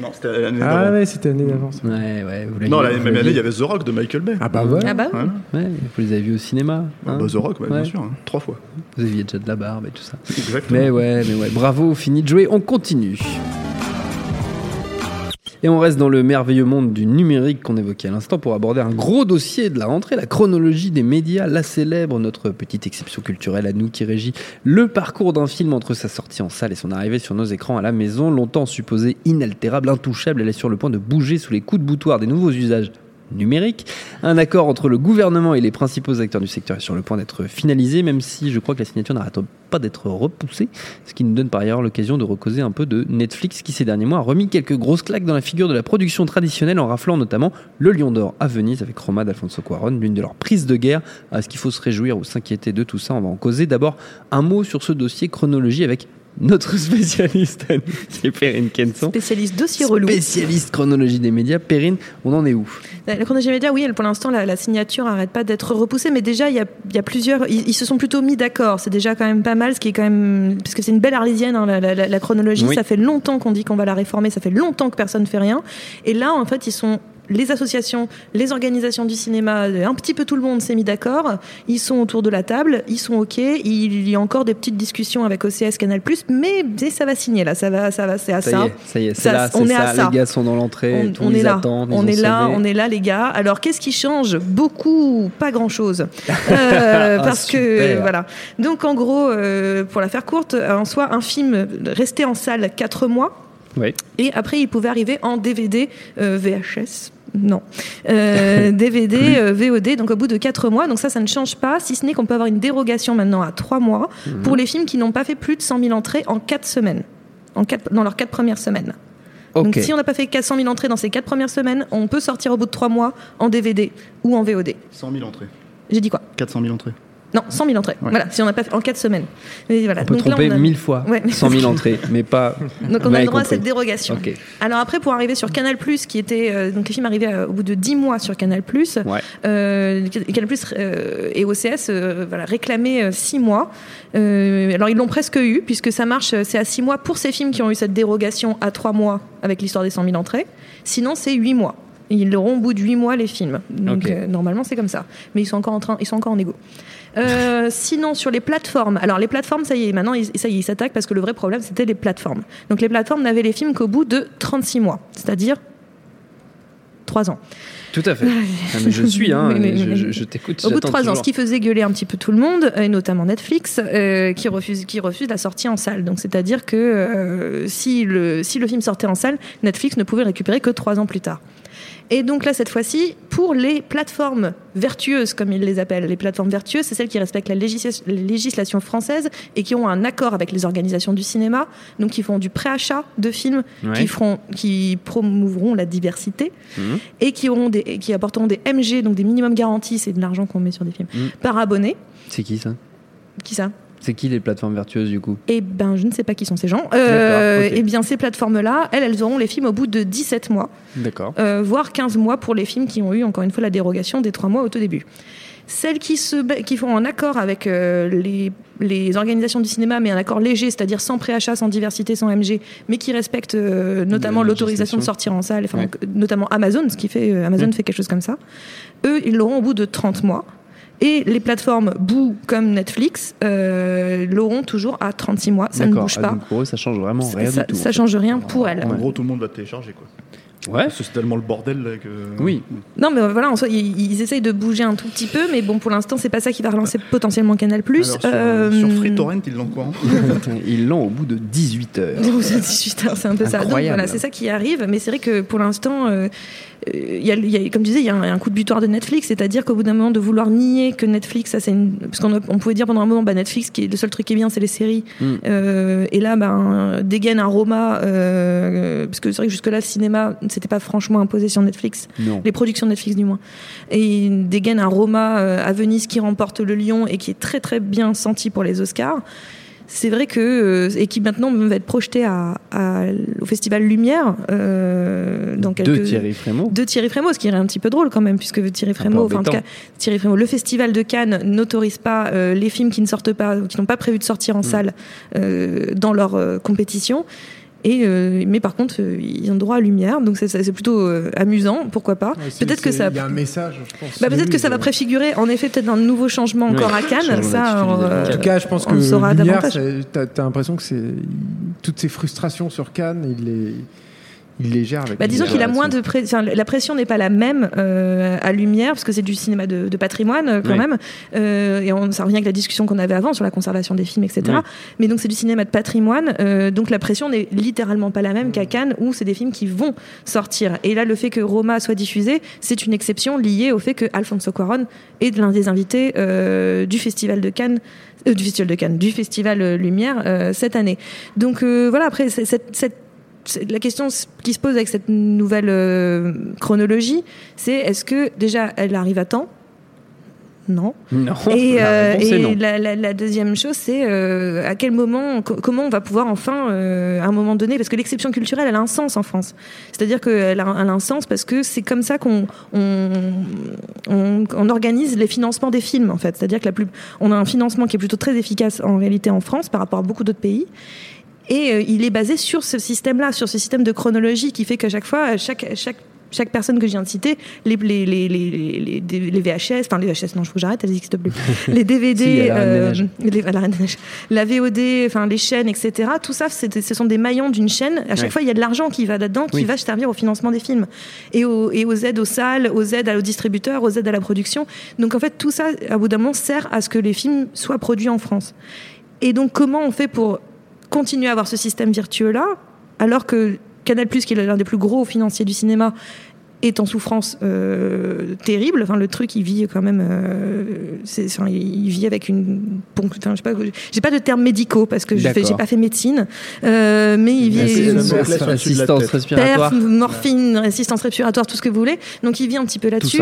S2: Non, c'était l'année
S3: Ah
S2: d'avant.
S3: ouais, c'était l'année d'avance.
S1: Ouais, ouais, vous l'avez
S2: Non,
S1: vous
S2: la même année, il y avait The Rock de Michael Bay.
S3: Ah bah voilà.
S5: Ah bah oui.
S2: Ouais.
S1: Ouais, vous les avez vus au cinéma. hein.
S2: Bah, The Rock, ouais,
S1: Ouais.
S2: bien sûr, hein. trois fois.
S1: Vous aviez déjà de la barbe et tout ça.
S2: Exactement.
S1: Mais ouais, mais ouais, bravo, fini de jouer, on continue. Et on reste dans le merveilleux monde du numérique qu'on évoquait à l'instant pour aborder un gros dossier de la rentrée, la chronologie des médias, la célèbre, notre petite exception culturelle à nous qui régit le parcours d'un film entre sa sortie en salle et son arrivée sur nos écrans à la maison. Longtemps supposée inaltérable, intouchable, elle est sur le point de bouger sous les coups de boutoir des nouveaux usages numériques. Un accord entre le gouvernement et les principaux acteurs du secteur est sur le point d'être finalisé, même si je crois que la signature n'arrête pas d'être repoussée, ce qui nous donne par ailleurs l'occasion de recauser un peu de Netflix qui ces derniers mois a remis quelques grosses claques dans la figure de la production traditionnelle en raflant notamment le Lion d'Or à Venise avec Roma d'Alfonso Cuarón, l'une de leurs prises de guerre. Est-ce qu'il faut se réjouir ou s'inquiéter de tout ça On va en causer. D'abord, un mot sur ce dossier chronologie avec notre spécialiste, à nous, qui est Perrine Kenson.
S5: Spécialiste dossier relou.
S1: Spécialiste chronologie des médias. Perrine, on en est où?
S5: La chronologie média, oui, elle, pour l'instant, la, la signature n'arrête pas d'être repoussée, mais déjà, il y a, il y a plusieurs. Ils, ils se sont plutôt mis d'accord. C'est déjà quand même pas mal, ce qui est quand même. Parce que c'est une belle arlésienne, hein, la, la- la- la chronologie.
S1: Oui.
S5: Ça fait longtemps qu'on dit qu'on va la réformer, ça fait longtemps que personne ne fait rien. Et là, en fait, ils sont. Les associations, les organisations du cinéma, un petit peu tout le monde s'est mis d'accord. Ils sont autour de la table, ils sont ok. Il y a encore des petites discussions avec OCS Canal+, mais mais ça va signer là, ça va, ça va, c'est à ça.
S1: Ça y est, ça y est,
S5: Ça,
S1: là,
S5: on est à
S1: ça.
S5: ça.
S1: Les gars sont dans l'entrée,
S5: On, on est là,
S1: attendent,
S5: on est là, on est là, les gars. Alors, qu'est-ce qui change? Beaucoup, pas grand-chose, Euh,
S1: Ah,
S5: parce que voilà. Donc, en gros, euh, pour la faire courte, en soi, un film restait en salle 4 mois.
S1: Oui.
S5: Et après, il pouvait arriver en DVD, euh, VHS. Non. Euh, DVD, euh, VOD, donc au bout de 4 mois. Donc ça, ça ne change pas, si ce n'est qu'on peut avoir une dérogation maintenant à 3 mois
S1: Mhm.
S5: pour les films qui n'ont pas fait plus de 100 000 entrées en 4 semaines. En quatre- dans leurs 4 premières semaines.
S1: Ok.
S5: Donc si on n'a pas fait 400 000 entrées dans ces 4 premières semaines, on peut sortir au bout de 3 mois en DVD ou en VOD.
S2: 100 000 entrées.
S5: J'ai dit quoi?
S2: 400 000 entrées.
S5: Non, 100 000 entrées.
S2: Ouais.
S5: Voilà, si on n'a pas fait en 4 semaines. Mais voilà.
S1: On peut
S5: Donc là,
S1: tromper
S5: on a-
S1: mille fois
S5: Ouais.
S1: 100 000 entrées, mais pas.
S5: Donc on a le droit à
S1: compris.
S5: cette dérogation.
S1: Ok.
S5: Alors après, pour arriver sur Canal+, qui était euh, donc les films arrivaient euh, au bout de 10 mois sur Canal+,
S1: Ouais.
S5: euh, Canal+ euh, et OCS euh, voilà, réclamaient 6 mois. Euh, alors ils l'ont presque eu, puisque ça marche, c'est à 6 mois pour ces films qui ont eu cette dérogation à 3 mois avec l'histoire des 100 000 entrées. Sinon, c'est 8 mois. Ils l'auront au bout de 8 mois, les films. Donc
S1: Ok.
S5: euh, normalement, c'est comme ça. Mais ils sont encore en train, ils sont encore en égo. Euh, sinon, sur les plateformes, alors les plateformes, ça y est, maintenant, ils, ça y est, ils s'attaquent parce que le vrai problème, c'était les plateformes. Donc les plateformes n'avaient les films qu'au bout de 36 mois, c'est-à-dire trois ans.
S1: Tout à fait. Ah, mais je suis, hein,
S5: Mais- mais-
S1: je, je- je t'écoute.
S5: Au bout de trois ans, ce qui faisait gueuler un petit peu tout le monde, et notamment Netflix, euh, qui, refuse, qui refuse la sortie en salle. Donc c'est-à-dire que euh, si, le, si le film sortait en salle, Netflix ne pouvait le récupérer que trois ans plus tard. Et donc là, cette fois-ci, pour les plateformes vertueuses, comme ils les appellent, les plateformes vertueuses, c'est celles qui respectent la législa- la législation française et qui ont un accord avec les organisations du cinéma, donc qui font du préachat de films,
S1: Ouais.
S5: qui, feront, qui promouvront la diversité
S1: Mhm.
S5: et qui, auront des, qui apporteront des MG, donc des minimums garantis, c'est de l'argent qu'on met sur des films,
S1: Mhm.
S5: par abonné.
S1: C'est qui ça?
S5: Qui ça?
S1: C'est qui les plateformes vertueuses du coup?
S5: Eh ben, je ne sais pas qui sont ces gens. Euh. Eh bien, ces plateformes-là, elles, elles auront les films au bout de 17 mois,
S1: D'accord.
S5: euh, voire 15 mois pour les films qui ont eu, encore une fois, la dérogation des 3 mois au tout début. Celles qui, se, qui font un accord avec euh, les, les organisations du cinéma, mais un accord léger, c'est-à-dire sans préachat, sans diversité, sans MG, mais qui respectent notamment
S1: La
S5: l'autorisation de sortir en salle, enfin,
S1: Ouais.
S5: notamment Amazon, ce qui fait Amazon
S1: Mm.
S5: fait quelque chose comme ça. Eux, ils l'auront au bout de 30 mois. Et les plateformes Boo comme Netflix euh, l'auront toujours à 36 mois. Ça ne bouge
S1: Ah,
S5: pas.
S1: pour eux, ça change vraiment rien
S5: ça-
S1: du tout.
S5: ça change rien pour elles.
S2: En gros, tout le monde va télécharger quoi.
S1: Ouais.
S2: C'est tellement le bordel là, que.
S1: Oui.
S5: Non, mais voilà, en soi, ils, ils essayent de bouger un tout petit peu, mais bon, pour l'instant, c'est pas ça qui va relancer potentiellement Canal+.
S2: Alors, sur,
S5: Euh,
S2: sur FreeTorrent, ils l'ont quoi hein
S1: Ils l'ont au bout de 18 heures.
S5: Donc, c'est 18 heures, c'est un peu ça. Donc
S1: Incroyable.
S5: voilà, c'est ça qui arrive, mais c'est vrai que pour l'instant, euh, y a, il y a- comme tu disais, il y a un, un coup de butoir de Netflix, c'est-à-dire qu'au bout d'un moment de vouloir nier que Netflix, ça c'est une... parce qu'on on pouvait dire pendant un moment, bah, Netflix, qui est le seul truc qui est bien, c'est les séries,
S1: Mm.
S5: Euh, et là, ben, dégaine un Roma, euh, parce que c'est vrai que jusque-là, le cinéma, c'était pas franchement imposé sur Netflix.
S1: Non.
S5: les productions Netflix du moins. Et dégaine un Roma euh, à Venise qui remporte le Lion et qui est très très bien senti pour les Oscars. C'est vrai que euh, et qui maintenant va être projeté à, à- au Festival Lumière euh, dans quelques
S1: De Thierry Frémaux.
S5: de Thierry Frémaux, ce qui est un petit peu drôle quand même, puisque Thierry Frémaux, enfin, en tout cas, Thierry Frémaux, le festival de Cannes n'autorise pas euh, les films qui ne sortent pas, qui n'ont pas prévu de sortir
S1: Mm.
S5: en salle euh, dans leur euh, compétition. Et, euh, mais par contre, euh, ils ont droit à lumière, donc c'est- plutôt euh, amusant, pourquoi pas. Peut-être que ça.
S3: Il y a un message, je pense.
S5: Bah, peut-être que ça va préfigurer en effet peut-être un nouveau changement encore à Cannes. Ça, euh,
S3: En tout cas, je pense que
S5: le saura
S3: Lumière, t'as t'as l'impression que c'est toutes ces frustrations sur Cannes, il les, il les gère avec.
S5: Bah, disons qu'il a moins de pré- enfin, la pression n'est pas la même euh, à Lumière parce que c'est du cinéma de, de patrimoine euh, quand
S1: Oui.
S5: même Euh, et on, ça revient avec la discussion qu'on avait avant sur la conservation des films etc
S1: Oui.
S5: mais donc c'est du cinéma de patrimoine euh, donc la pression n'est littéralement pas la même qu'à Cannes où c'est des films qui vont sortir et là le fait que Roma soit diffusé c'est une exception liée au fait que Alfonso Cuarón est l'un des invités euh, du festival de Cannes euh, du festival de Cannes du festival euh, Lumière euh, cette année donc euh, voilà après cette, cette la question qui se pose avec cette nouvelle euh, chronologie, c'est est-ce que déjà elle arrive à temps? Non.
S1: Non.
S5: Et,
S1: la
S5: euh, et
S1: non.
S5: la, la- la deuxième chose, c'est euh, à quel moment, co- comment on va pouvoir enfin, euh, à un moment donné, parce que l'exception culturelle, elle a un sens en France. C'est-à-dire qu'elle a, un- elle a un sens parce que c'est comme ça qu'on on, on- on organise les financements des films, en fait. C'est-à-dire que la plus, on a un financement qui est plutôt très efficace en réalité en France par rapport à beaucoup d'autres pays. Et euh, il est basé sur ce système-là, sur ce système de chronologie qui fait qu'à chaque fois, chaque, chaque, chaque personne que je viens de citer, les, les, les, les, les, VHS, enfin les VHS, non, je que j'arrête, elles n'existent plus. Les DVD,
S1: Si, la
S5: à la, VOD, enfin les chaînes, etc. Tout ça, c'est- ce sont des maillons d'une chaîne. À chaque
S1: Ouais.
S5: fois, il y a de l'argent qui va là-dedans, qui
S1: Oui.
S5: va servir au financement des films et, au, et aux aides aux salles, aux aides aux distributeurs, aux aides à la production. Donc en fait, tout ça, à bout d'un moment, sert à ce que les films soient produits en France. Et donc, comment on fait pour continuer à avoir ce système vertueux-là, alors que Canal+, qui est l'un des plus gros financiers du cinéma, est en souffrance euh, terrible. Enfin, le truc, il vit quand même. euh, c'est- enfin, il vit avec une. Enfin, je sais pas. J'ai pas de termes médicaux parce que je fais- j'ai pas fait médecine, euh, mais il vit.
S2: tête.
S1: respiratoire.
S5: Perf, morphine, résistance respiratoire, tout ce que vous voulez. Donc il vit un petit peu là-dessus.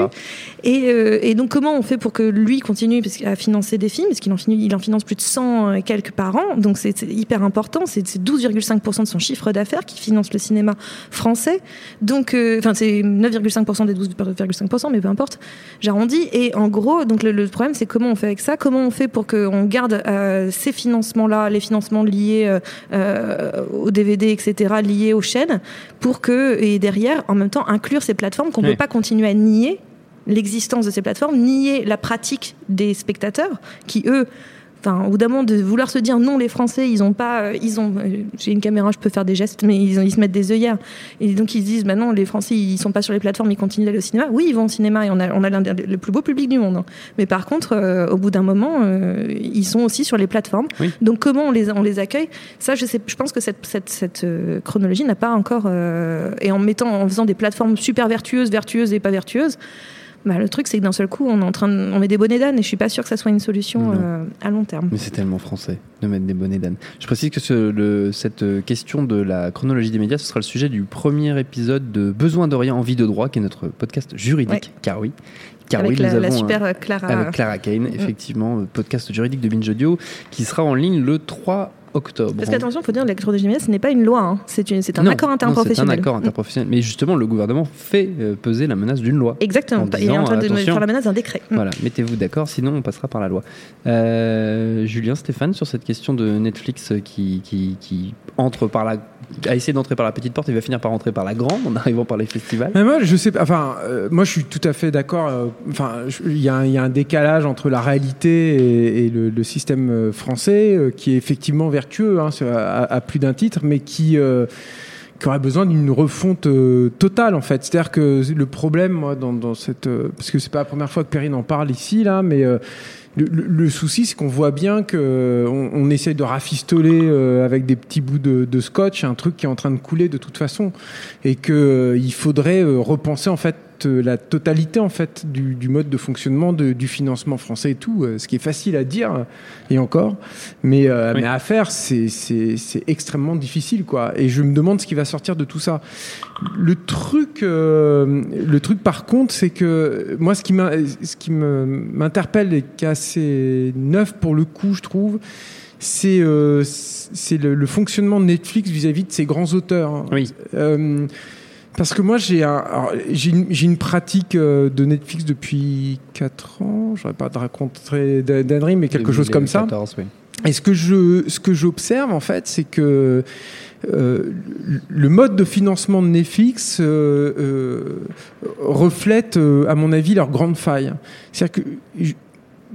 S5: Et, euh, et donc comment on fait pour que lui continue a financé des films, parce qu'il en, finit- il en finance plus de 100 et quelques par an, donc c'est c'est hyper important, c'est c'est 12,5% de son chiffre d'affaires qui finance le cinéma français. Donc, euh, enfin c'est 9,5% des 12,5%, mais peu importe, j'arrondis. Et en gros, donc le, le problème c'est comment on fait avec ça, comment on fait pour qu'on garde euh, ces financements-là, les financements liés euh, euh, aux DVD, etc., liés aux chaînes, pour que, et derrière, en même temps, inclure ces plateformes qu'on ne
S1: Oui.
S5: peut pas continuer à nier l'existence de ces plateformes, nier la pratique des spectateurs qui, eux, enfin, au bout d'un moment, de vouloir se dire non, les Français, ils ont pas, euh, ils ont, euh, j'ai une caméra, je peux faire des gestes, mais ils, ont- ils se mettent des œillères. Et donc ils se disent, bah non, les Français, ils sont pas sur les plateformes, ils continuent d'aller au cinéma. Oui, ils vont au cinéma et on a, on a l'un des- le plus beau public du monde. hein. Mais par contre, euh, au bout d'un moment, euh, ils sont aussi sur les plateformes.
S1: Oui.
S5: Donc comment on les, on les accueille? Ça, je sais, je pense que cette, cette, cette chronologie n'a pas encore, euh, et en mettant, en faisant des plateformes super vertueuses, vertueuses et pas vertueuses. Bah, le truc, c'est que d'un seul coup, on est en train de, on met des bonnets d'âne et je suis pas sûre que ça soit une solution euh, à long terme.
S1: Mais c'est tellement français de mettre des bonnets d'âne. Je précise que ce- le- cette euh, question de la chronologie des médias, ce sera le sujet du premier épisode de Besoin d'Orient, Envie de droit, qui est notre podcast juridique.
S5: Ouais.
S1: Car oui. Car
S5: Avec
S1: oui,
S5: la,
S1: nous
S5: la
S1: avons,
S5: super
S1: euh,
S5: Clara.
S1: avec Clara Kane, effectivement, euh, podcast juridique de Binge Audio, qui sera en ligne le 3 octobre.
S5: Parce qu'attention, il faut dire que la chronologie des médias, ce n'est pas une loi, hein. c'est une- c'est un
S1: Non,
S5: accord interprofessionnel.
S1: C'est un accord interprofessionnel. Mais justement, le gouvernement fait euh, peser la menace d'une loi.
S5: Exactement.
S1: En
S5: Il est en train de faire la menace d'un décret. Mm.
S1: Voilà, mettez-vous d'accord, sinon on passera par la loi. Euh, Julien, Stéphane, sur cette question de Netflix qui, qui, qui entre par la, a essayé d'entrer par la petite porte et va finir par rentrer par la grande en arrivant par les festivals.
S3: Mais moi, je sais pas. Enfin, euh, moi, je suis tout à fait d'accord. euh, il y, a un- il décalage entre la réalité et, le, système euh, français qui est effectivement vertueux hein, à, plus d'un titre, mais qui aurait besoin d'une refonte totale en fait. C'est-à-dire que le problème, moi, dans, cette, parce que c'est pas la première fois que Perrine en parle ici là, mais le, le- souci, c'est qu'on voit bien que euh, on, essaye de rafistoler euh, avec des petits bouts de, scotch un truc qui est en train de couler de toute façon, et que euh, faudrait repenser en fait la totalité en fait du, du mode de fonctionnement de- du financement français et tout, euh, ce qui est facile à dire et encore, mais, euh,
S1: Oui.
S3: mais à faire, c'est extrêmement difficile quoi. Et je me demande ce qui va sortir de tout ça. Le truc, euh, le truc par contre, c'est que moi, ce qui m'interpelle et qui est assez neuf pour le coup, je trouve, c'est euh, le, le fonctionnement de Netflix vis-à-vis de ces grands auteurs. hein.
S1: Oui.
S3: Euh, parce que moi, j'ai un, une, une pratique euh, de Netflix depuis 4 ans. Je pas de raconter d'annerie, mais quelque chose comme ça.
S1: 2014, oui.
S3: Et ce que je, ce que j'observe en fait, c'est que euh, le mode de financement de Netflix euh, euh, reflète, à mon avis, leurs grandes failles. C'est-à-dire que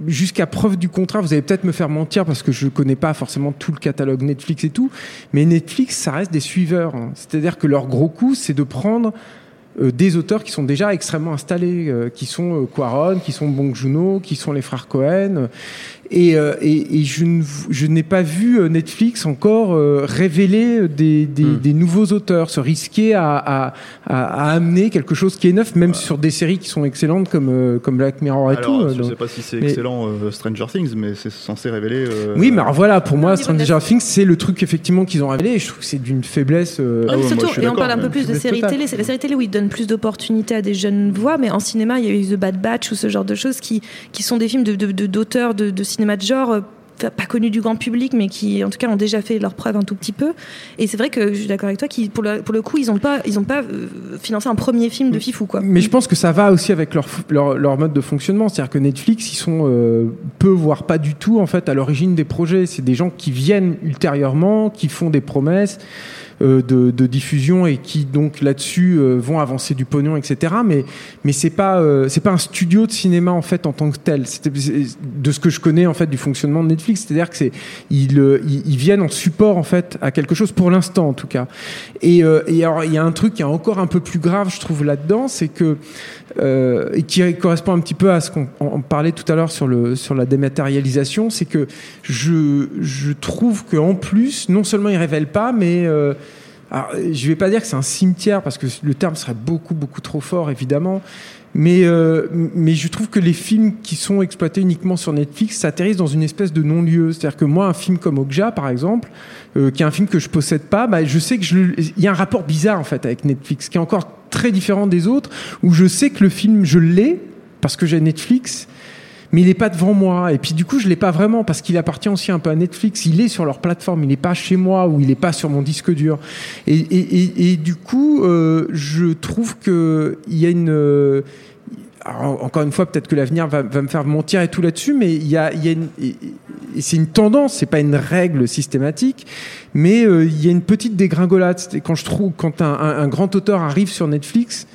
S3: jusqu'à preuve du contraire, vous allez peut-être me faire mentir parce que je connais pas forcément tout le catalogue Netflix et tout, mais Netflix, ça reste des suiveurs. hein. C'est-à-dire que leur gros coup, c'est de prendre euh, des auteurs qui sont déjà extrêmement installés, euh, qui sont euh, Quaron, qui sont Bong Joon-ho, qui sont les frères Cohen. Et, euh, et, et je, ne- n'ai pas vu euh, Netflix encore euh, révéler des, des,
S1: Hmm.
S3: des nouveaux auteurs, se risquer à, à, à, à amener quelque chose qui est neuf, même sur des séries qui sont excellentes comme, comme Black Mirror et
S2: Alors,
S3: tout.
S2: je
S3: donc-
S2: sais pas si c'est
S3: mais-
S2: excellent euh, Stranger Things, mais c'est censé révéler. euh,
S3: Oui, mais alors voilà, pour moi, Stranger Things, c'est le truc effectivement qu'ils ont révélé et je trouve que c'est d'une faiblesse. euh,
S2: Ah ouais,
S5: Oui, surtout,
S2: moi, je suis
S5: et on parle un peu plus de séries télé. C'est la série télé où ils donnent plus d'opportunités à des jeunes voix, mais en cinéma, il y a eu The Bad Batch ou ce genre de choses qui, qui sont des films de, de- de- d'auteurs de, de cinéma de genre. Pas connus du grand public, mais qui en tout cas ont déjà fait leur preuve un tout petit peu. Et c'est vrai que je suis d'accord avec toi, qui pour le, pour le coup, ils n'ont pas, ils ont pas euh, financé un premier film de Fifou. Quoi.
S3: Mais je pense que ça va aussi avec leur, leur, leur mode de fonctionnement. C'est-à-dire que Netflix, ils sont euh, peu, voire pas du tout, en fait, à l'origine des projets. C'est des gens qui viennent ultérieurement, qui font des promesses euh, de, de diffusion et qui, donc, là-dessus, euh, vont avancer du pognon, etc. Mais, mais c'est pas, c'est pas un studio de cinéma, en fait, en tant que tel. C'était- c'est- de ce que je connais, en fait, du fonctionnement de Netflix. C'est-à-dire que c'est, euh, ils, viennent en support, en fait, à quelque chose, pour l'instant, en tout cas. Et, euh, et alors, il y a un truc qui est encore un peu plus grave, je trouve, là-dedans, c'est que euh, et qui correspond un petit peu à ce qu'on on parlait tout à l'heure sur, le, sur la dématérialisation, c'est que je, trouve qu'en plus, non seulement ils révèlent pas, mais je vais pas dire que c'est un cimetière parce que le terme serait beaucoup beaucoup trop fort évidemment, mais euh, mais je trouve que les films qui sont exploités uniquement sur Netflix s'atterrissent dans une espèce de non-lieu. C'est-à-dire que moi, un film comme Okja, par exemple, euh, qui est un film que je possède pas, bah, je sais que je, il y a un rapport bizarre en fait avec Netflix, qui est encore très différent des autres, où je sais que le film je l'ai parce que j'ai Netflix, mais il n'est pas devant moi. Et puis du coup, je l'ai pas vraiment parce qu'il appartient aussi un peu à Netflix. Il est sur leur plateforme, il n'est pas chez moi ou il n'est pas sur mon disque dur. Et, et, et, du coup, euh, je trouve que il y a une euh, encore une fois, peut-être que l'avenir va, me faire mentir et tout là-dessus, mais il y a, y a c'est une tendance, c'est pas une règle systématique, mais euh, il y a une petite dégringolade. Quand je trouve, quand un grand auteur arrive sur Netflix,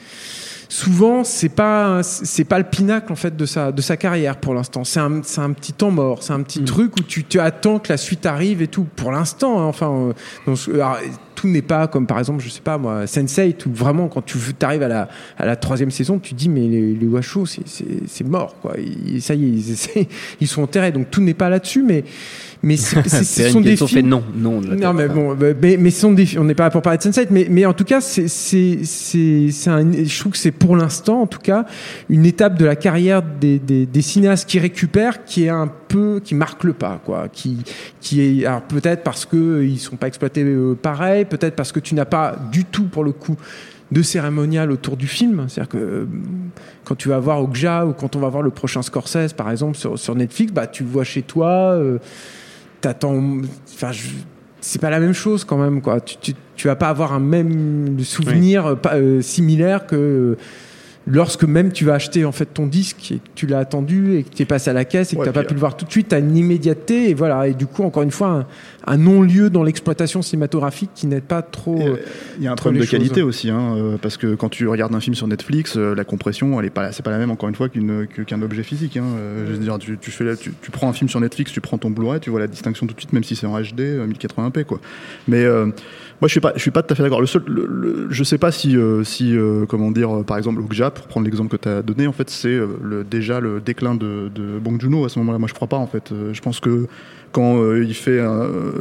S3: souvent c'est pas c'est pas le pinacle en fait de sa de sa carrière pour l'instant. C'est un c'est un petit temps mort, c'est un petit truc où tu, tu attends que la suite arrive et tout. Pour l'instant, hein, enfin, euh, donc, alors, tout n'est pas comme par exemple, je sais pas moi, Sense8 où vraiment quand tu arrives à la à la troisième saison, tu te dis mais les, les Washoe c'est mort quoi. Ils- ça y est, ils, ils sont enterrés. Donc tout n'est pas là-dessus, mais mais ce sont des
S1: fait
S3: films.
S1: non, non.
S3: Non, mais bon, bah, mais, mais ce sont des, on n'est pas là pour parler de Sunset, mais, mais en tout cas, c'est, c'est, je trouve que c'est pour l'instant, en tout cas, une étape de la carrière des, des, des cinéastes qui récupèrent, qui est un peu, qui marque le pas, quoi, qui, qui est, alors peut-être parce que euh, ils sont pas exploités euh, pareil, peut-être parce que tu n'as pas du tout, pour le coup, de cérémonial autour du film. C'est-à-dire que euh, quand tu vas voir Okja ou quand on va voir le prochain Scorsese, par exemple, sur, sur Netflix, bah, tu vois chez toi, euh, t'attends. Enfin, je- c'est pas la même chose quand même, quoi. Tu, tu, tu vas pas avoir un même souvenir pas, euh, similaire que euh, lorsque même tu vas acheter en fait ton disque et que tu l'as attendu et que tu es passé à la caisse et que
S2: Ouais,
S3: tu n'as pas pu le voir tout de suite, tu as une immédiateté et voilà. Et du coup, encore une fois, un, un non-lieu dans l'exploitation cinématographique qui n'aide pas trop. Euh,
S2: euh, Il y a un problème de qualité aussi, hein, euh, parce que quand tu regardes un film sur Netflix, euh, la compression, elle est pas, c'est pas la même encore une fois qu'une, qu'un objet physique. Hein. Euh, Je veux dire, tu, tu fais, tu, tu prends un film sur Netflix, tu prends ton Blu-ray, tu vois la distinction tout de suite, même si c'est en HD, euh, 1080p, quoi. Mais euh, moi, je suis pas, je suis pas tout à fait d'accord. Le seul, le- je sais pas si, euh, si, euh, comment dire, euh, par exemple, Okja, pour prendre l'exemple que tu as donné, en fait, c'est le, déjà le déclin de, de Bong Joon-ho à ce moment-là. Moi, je crois pas, en fait. Je pense que quand il fait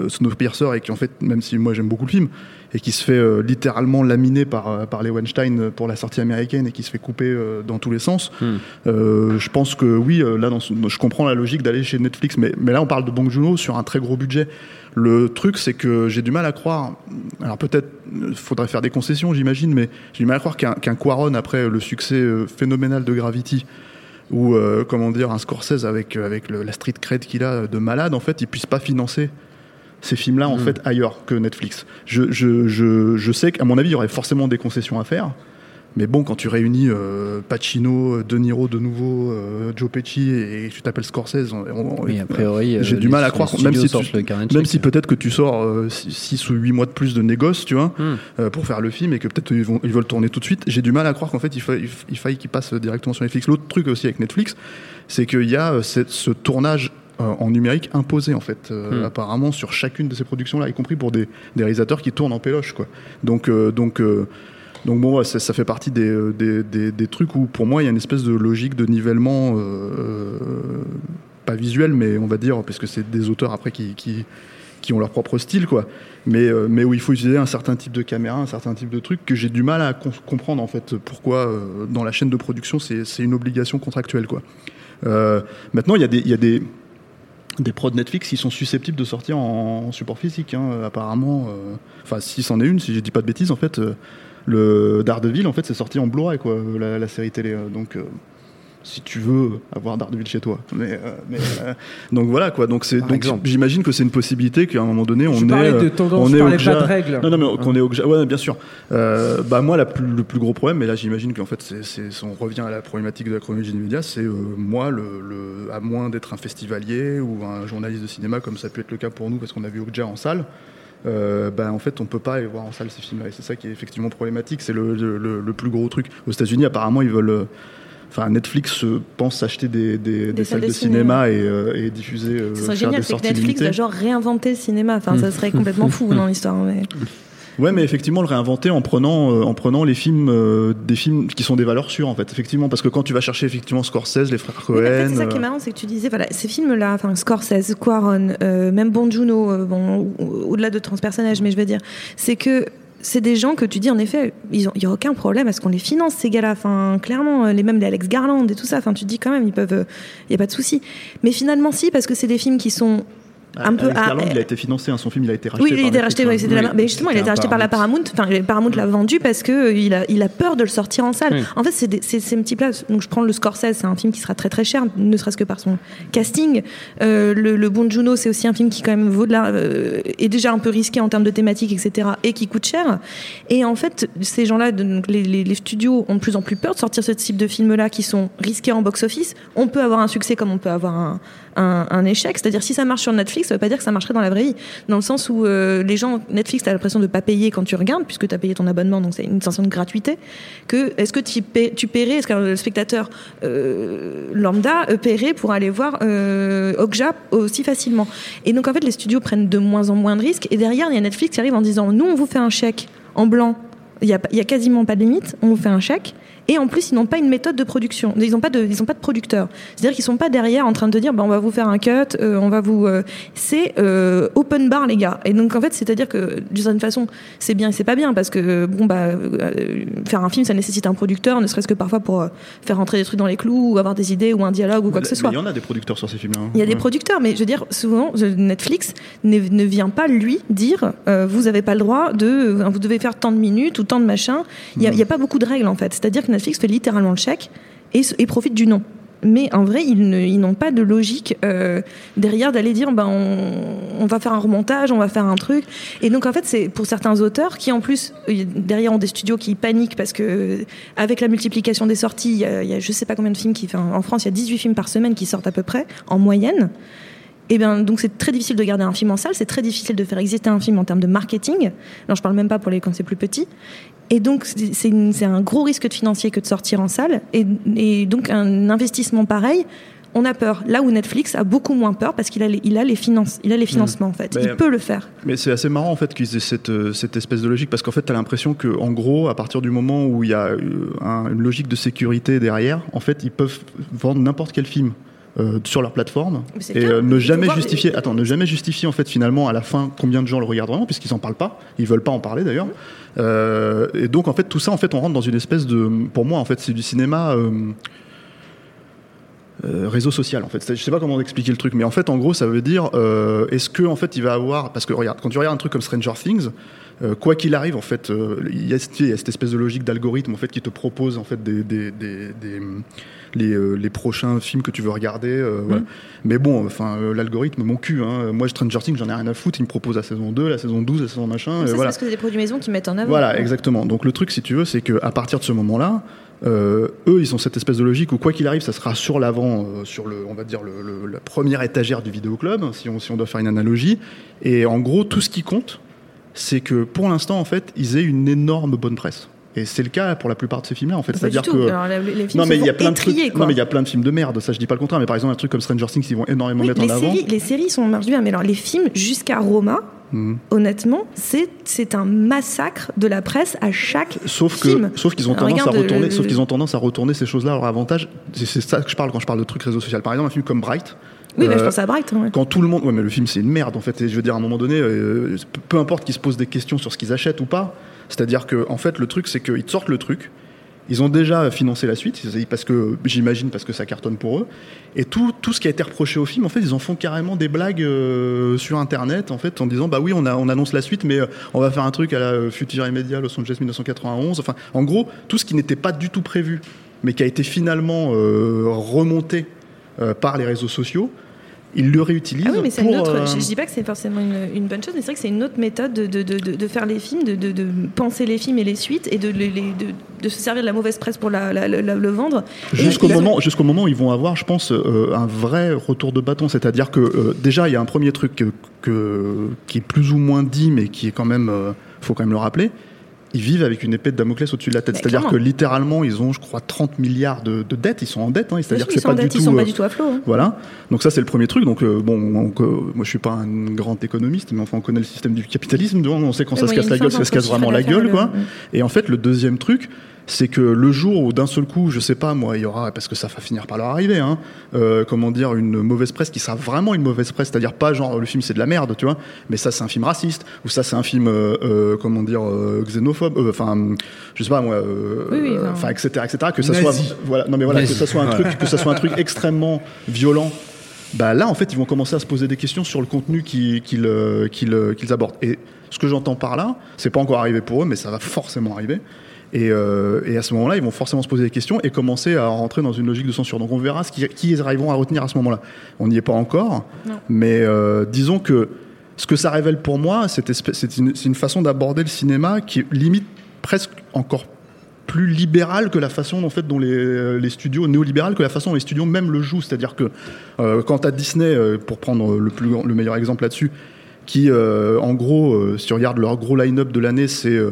S2: Snowpiercer et qu'en fait, même si moi j'aime beaucoup le film, et qui se fait euh, littéralement laminer par, euh, par les Weinstein pour la sortie américaine et qui se fait couper euh, dans tous les sens,
S1: Hmm.
S2: euh, je pense que oui, euh, là, dans je comprends la logique d'aller chez Netflix, mais, mais là, on parle de Bong Joon-ho sur un très gros budget. Le truc, c'est que j'ai du mal à croire. Alors peut-être, faudrait faire des concessions, j'imagine, mais j'ai du mal à croire qu'un qu'un Quaron, après le succès euh, phénoménal de Gravity, ou euh, comment dire, un Scorsese avec, euh, avec le- la street cred qu'il a euh, de malade, en fait, il puisse pas financer ces films-là, en
S1: Mm.
S2: fait, ailleurs que Netflix. Je, je, je, je sais qu'à mon avis, il y aurait forcément des concessions à faire. Mais bon, quand tu réunis euh, Pacino, De Niro de nouveau, euh, Joe Pesci et tu t'appelles Scorsese, on- on-
S1: a priori, euh,
S2: j'ai du mal à croire, même si, tu- même si peut-être que tu sors 6 ou 8 mois de plus de négoce, tu vois, euh, pour faire le film et que peut-être ils, vont, ils veulent tourner tout de suite. J'ai du mal à croire qu'en fait il, fa- il f- il faille qu'ils passent directement sur Netflix. L'autre truc aussi avec Netflix, c'est qu'il y a euh, ce tournage euh, en numérique imposé en fait, euh,
S1: Hmm.
S2: apparemment sur chacune de ces productions-là, y compris pour des, des réalisateurs qui tournent en péloche, quoi. Donc, euh, donc, euh, donc bon, ouais, ça, ça fait partie des, euh, des, des- des trucs où pour moi il y a une espèce de logique de nivellement. euh, pas visuel, mais on va dire, parce que c'est des auteurs après qui, qui, qui ont leur propre style, quoi. Mais, euh, mais où il faut utiliser un certain type de caméra, un certain type de truc que j'ai du mal à com- comprendre, en fait, pourquoi euh, dans la chaîne de production c'est une obligation contractuelle, quoi. Euh, maintenant, il y a des. il Y a des des prods Netflix qui sont susceptibles de sortir en, support physique, hein, apparemment. euh, Enfin, si c'en est une, si je dis pas de bêtises, en fait, euh, le Daredevil, en fait, c'est sorti en Blu-ray, quoi, la, la série télé. euh, donc, si tu veux avoir Daredevil chez toi. Mais, euh, mais, euh, donc voilà, quoi. Donc, c'est, donc j'imagine que c'est une possibilité qu'à un moment donné, on
S3: je
S2: est.
S3: de
S2: euh,
S3: tendance,
S2: on
S3: je
S2: est
S3: pas de règles.
S2: non, non, mais qu'on est au ouais, bien sûr. Euh, bah, moi, la plus- le plus gros problème, mais là, j'imagine qu'en fait, c'est, on revient à la problématique de la chronologie des médias, c'est euh, moi, le, le- à moins d'être un festivalier ou un journaliste de cinéma, comme ça peut être le cas pour nous, parce qu'on a vu Okja en salle. Euh, bah, en fait, on peut pas aller voir en salle ces films-là. Et c'est ça qui est effectivement problématique. C'est le, le- le- le plus gros truc. Aux États-Unis, apparemment, ils veulent. Euh, Enfin, Netflix euh, pense acheter des, des- des salles de cinéma, et, euh, et diffuser. euh,
S5: Ce serait génial, c'est que Netflix
S2: limitées.
S5: va genre réinventer le cinéma. Enfin, ça serait complètement fou dans l'histoire. Mais...
S2: Ouais, mais effectivement, le réinventer en prenant, euh, en prenant les films, euh, des films qui sont des valeurs sûres, en fait. Effectivement, parce que quand tu vas chercher effectivement Scorsese, les frères
S5: Oui, mais en fait,
S2: Cohen.
S5: c'est ça qui est
S2: euh,
S5: marrant, c'est que tu disais, voilà, ces films-là, enfin Scorsese, Quaron, euh, même Bon Juno, euh, bon, au- au-delà de transpersonnage, mais je veux dire, c'est que c'est des gens que tu dis en effet, il n'y a aucun problème à ce qu'on les finance ces gars-là. Clairement, euh, les mêmes les Alex Garland et tout ça. Tu te dis quand même, ils peuvent, il y a pas de souci. Mais finalement, si, parce que c'est des films qui sont un peu
S2: Alex
S5: à-
S2: il a été financé, hein, son film, il a été racheté.
S5: oui, il a été racheté,
S2: hein.
S5: la- mais justement, il a été racheté par la Paramount. Enfin, la Paramount l'a vendu parce que euh, il a, il a peur de le sortir en salle.
S1: Oui.
S5: En fait, c'est des- c'est c'est. Donc, je prends le Scorsese, c'est un film qui sera très très cher, ne serait-ce que par son casting. Euh, le, le Bon Juno, c'est aussi un film qui quand même vaut de la, euh, est déjà un peu risqué en termes de thématique, etc. et qui coûte cher. Et en fait, ces gens-là, donc les, les- les studios ont de plus en plus peur de sortir ce type de films-là qui sont risqués en box-office. On peut avoir un succès comme on peut avoir un, un, échec. C'est-à-dire, si ça marche sur Netflix, ça veut pas dire que ça marcherait dans la vraie vie. Dans le sens où euh, les gens, Netflix, t'as l'impression de pas payer quand tu regardes, puisque tu as payé ton abonnement, donc c'est une sensation de gratuité. Que est-ce que tu, tu paierais, est-ce qu'un spectateur euh, lambda euh, paierait pour aller voir euh, Okja aussi facilement? Et donc en fait, les studios prennent de moins en moins de risques. Et derrière, il y a Netflix qui arrive en disant, nous, on vous fait un chèque en blanc. Il y a, pas- il y a quasiment pas de limite. On vous fait un chèque. Et en plus, ils n'ont pas une méthode de production. Ils n'ont pas de, ils ont pas de producteur. C'est-à-dire qu'ils sont pas derrière en train de dire, bah, on va vous faire un cut, euh, on va vous. euh, c'est euh, open bar, les gars. Et donc en fait, c'est-à-dire que d'une certaine façon, c'est bien et c'est pas bien parce que bon bah faire un film, ça nécessite un producteur, ne serait-ce que parfois pour faire rentrer des trucs dans les clous ou avoir des idées ou un dialogue ou quoi que ce soit.
S2: Il y en a des producteurs sur ces films-là. hein.
S5: Il y a des producteurs, mais je veux dire, souvent, Netflix ne, ne vient pas lui dire vous n'avez pas le droit de. vous devez faire tant de minutes ou tant de machin. Il n'y a, y a pas beaucoup de règles en fait. C'est-à-dire que Netflix fait littéralement le chèque et, profite du nom. Mais en vrai, ils n'ont pas de logique euh, derrière d'aller dire ben, on, va faire un remontage, on va faire un truc. Et donc, en fait, c'est pour certains auteurs qui, en plus, euh, derrière ont des studios qui paniquent parce que, euh, avec la multiplication des sorties, il y a, y sais pas combien de films qui. en France, il y a 18 films par semaine qui sortent à peu près, en moyenne. Et bien, donc c'est très difficile de garder un film en salle, c'est très difficile de faire exister un film en termes de marketing. Alors, je parle même pas pour les quand c'est plus petit. Et donc, c'est un gros risque de financier que de sortir en salle. Et, et donc, un investissement pareil, on a peur. Là où Netflix a beaucoup moins peur parce qu'il a, les- il a, les finances, il a les financements, en fait.
S2: Mais-
S5: il peut le faire.
S2: Mais c'est assez marrant en fait qu'ils aient cette, euh, cette espèce de logique parce qu'en fait tu as l'impression que en gros à partir du moment où il y a euh, un- une logique de sécurité derrière, en fait ils peuvent vendre n'importe quel film. Euh, sur leur plateforme et euh, ne jamais
S5: voir-
S2: justifier attends ne jamais justifier en fait finalement à la fin combien de gens le regardent vraiment puisqu'ils en parlent pas. Ils veulent pas en parler d'ailleurs. Euh, et donc en fait tout ça en fait on rentre dans une espèce de pour moi en fait c'est du cinéma euh, réseau social en fait. Je sais pas comment expliquer le truc, mais en fait en gros ça veut dire euh, est-ce que en fait il va avoir parce que regarde quand tu regardes un truc comme Stranger Things, euh, quoi qu'il arrive en fait il y, a, cette- il y a cette espèce de logique d'algorithme en fait qui te propose en fait des, des, des- des- les, euh, les prochains films que tu veux regarder. euh, voilà. Mais bon enfin euh, l'algorithme mon cul. Hein. Moi Stranger Things j'en ai rien à foutre. Il me propose la saison 2, la saison 12, la saison machin.
S5: Ça, c'est
S2: voilà.
S5: parce que c'est des produits maison qui mettent en avant.
S2: Voilà, exactement. Donc le truc, si tu veux, c'est qu'à partir de ce moment-là, euh, eux, ils ont cette espèce de logique où quoi qu'il arrive, ça sera sur l'avant, euh, sur le, on va dire le, le- la première étagère du vidéoclub, si on, si on doit faire une analogie. Et en gros, tout ce qui compte, c'est que pour l'instant, en fait, ils aient une énorme bonne presse. Et c'est le cas pour la plupart de ces films-là, en fait. C'est-à-dire que
S5: Alors, les les films
S2: non mais il y a plein de trucs. Non mais il y a plein de films de merde. Ça, je dis pas le contraire. Mais par exemple, un truc comme Stranger Things, ils vont énormément
S5: Oui,
S2: mettre
S5: les,
S2: en avant.
S5: séries, les séries sont marche bien, mais alors les films jusqu'à Roma,
S2: Mhm.
S5: honnêtement, c'est un massacre de la presse à chaque
S2: Sauf que,
S5: film.
S2: sauf qu'ils ont tendance à retourner,
S5: euh,
S2: sauf qu'ils ont tendance à retourner ces choses-là à leur avantage. C'est ça que je parle quand je parle de trucs réseau social. Par exemple, un film comme Bright.
S5: Oui, mais je
S2: euh,
S5: pense à Bright. ouais.
S2: quand tout le monde, ouais, mais le film c'est une merde en fait. Et je veux dire, à un moment donné, euh, peu importe qu'ils se posent des questions sur ce qu'ils achètent ou pas. C'est-à-dire que, en fait, le truc, c'est qu'ils te sortent le truc. Ils ont déjà financé la suite, parce que j'imagine parce que ça cartonne pour eux. Et tout, tout ce qui a été reproché au film, en fait, ils en font carrément des blagues euh, sur Internet, en fait, en disant bah oui, on, annonce la suite, mais euh, on va faire un truc à la euh, Future Media Los Angeles 1991. Enfin, en gros, tout ce qui n'était pas du tout prévu, mais qui a été finalement euh, remonté par les réseaux sociaux, ils le réutilisent
S5: Ah oui, mais c'est une autre.
S2: euh,
S5: Je, je dis pas que c'est forcément une, une bonne chose, mais c'est vrai que c'est une autre méthode de, de, de, faire les films, de, penser les films et les suites, et de, les- se servir de la mauvaise presse pour la, la- la- la- le vendre.
S2: Jusqu'au moment, jusqu'au moment où ils vont avoir, je pense, euh, un vrai retour de bâton. C'est-à-dire que euh, déjà, il y a un premier truc que, que- qui est plus ou moins dit, mais qui est quand même, euh, faut quand même le rappeler. Ils vivent avec une épée de Damoclès au-dessus de la tête.
S5: Bah,
S2: C'est-à-dire que littéralement, ils ont, je crois, 30 milliards de, de dettes. Ils sont en dette. hein. C'est-à-dire que
S5: ils
S2: c'est
S5: sont,
S2: pas du tout.
S5: ils sont
S2: euh,
S5: pas du tout à flot. hein.
S2: Voilà. Donc ça c'est le premier truc. Donc euh, bon, donc, euh, moi je suis pas un grand économiste, mais enfin on connaît le système du capitalisme. On sait quand ça se casse la gueule, ça se casse vraiment la gueule, quoi.
S5: le-
S2: Et en fait le deuxième truc, c'est que le jour où d'un seul coup, je sais pas moi, il y aura parce que ça va finir par leur arriver, hein, euh, comment dire, une mauvaise presse qui sera vraiment une mauvaise presse, c'est-à-dire pas genre le film c'est de la merde, tu vois, mais ça c'est un film raciste ou ça c'est un film euh, euh, comment dire euh, xénophobe, euh, enfin je sais pas moi, euh,
S5: Oui, oui, enfin-
S2: etc etc que ça
S1: Nazi.
S2: soit voilà non mais voilà
S1: Nazi.
S2: que ça soit un truc que ça soit un truc extrêmement violent bah là en fait ils vont commencer à se poser des questions sur le contenu qu'ils qu'ils, qu'ils, qu'ils abordent et ce que j'entends par là c'est pas encore arrivé pour eux mais ça va forcément arriver et, euh, et à ce moment-là ils vont forcément se poser des questions et commencer à rentrer dans une logique de censure donc on verra ce qui, qui ils arriveront à retenir à ce moment-là on n'y est pas encore
S5: Non.
S2: mais euh, disons que ce que ça révèle pour moi c'est une, façon d'aborder le cinéma qui est limite presque encore plus libéral que la façon en fait dont les, les studios néolibéral que la façon dont les studios même le jouent. C'est-à-dire que euh, quand à Disney, euh, pour prendre le plus le meilleur exemple là-dessus, qui euh, en gros, euh, si tu regardes leur gros line-up de l'année, c'est euh, euh,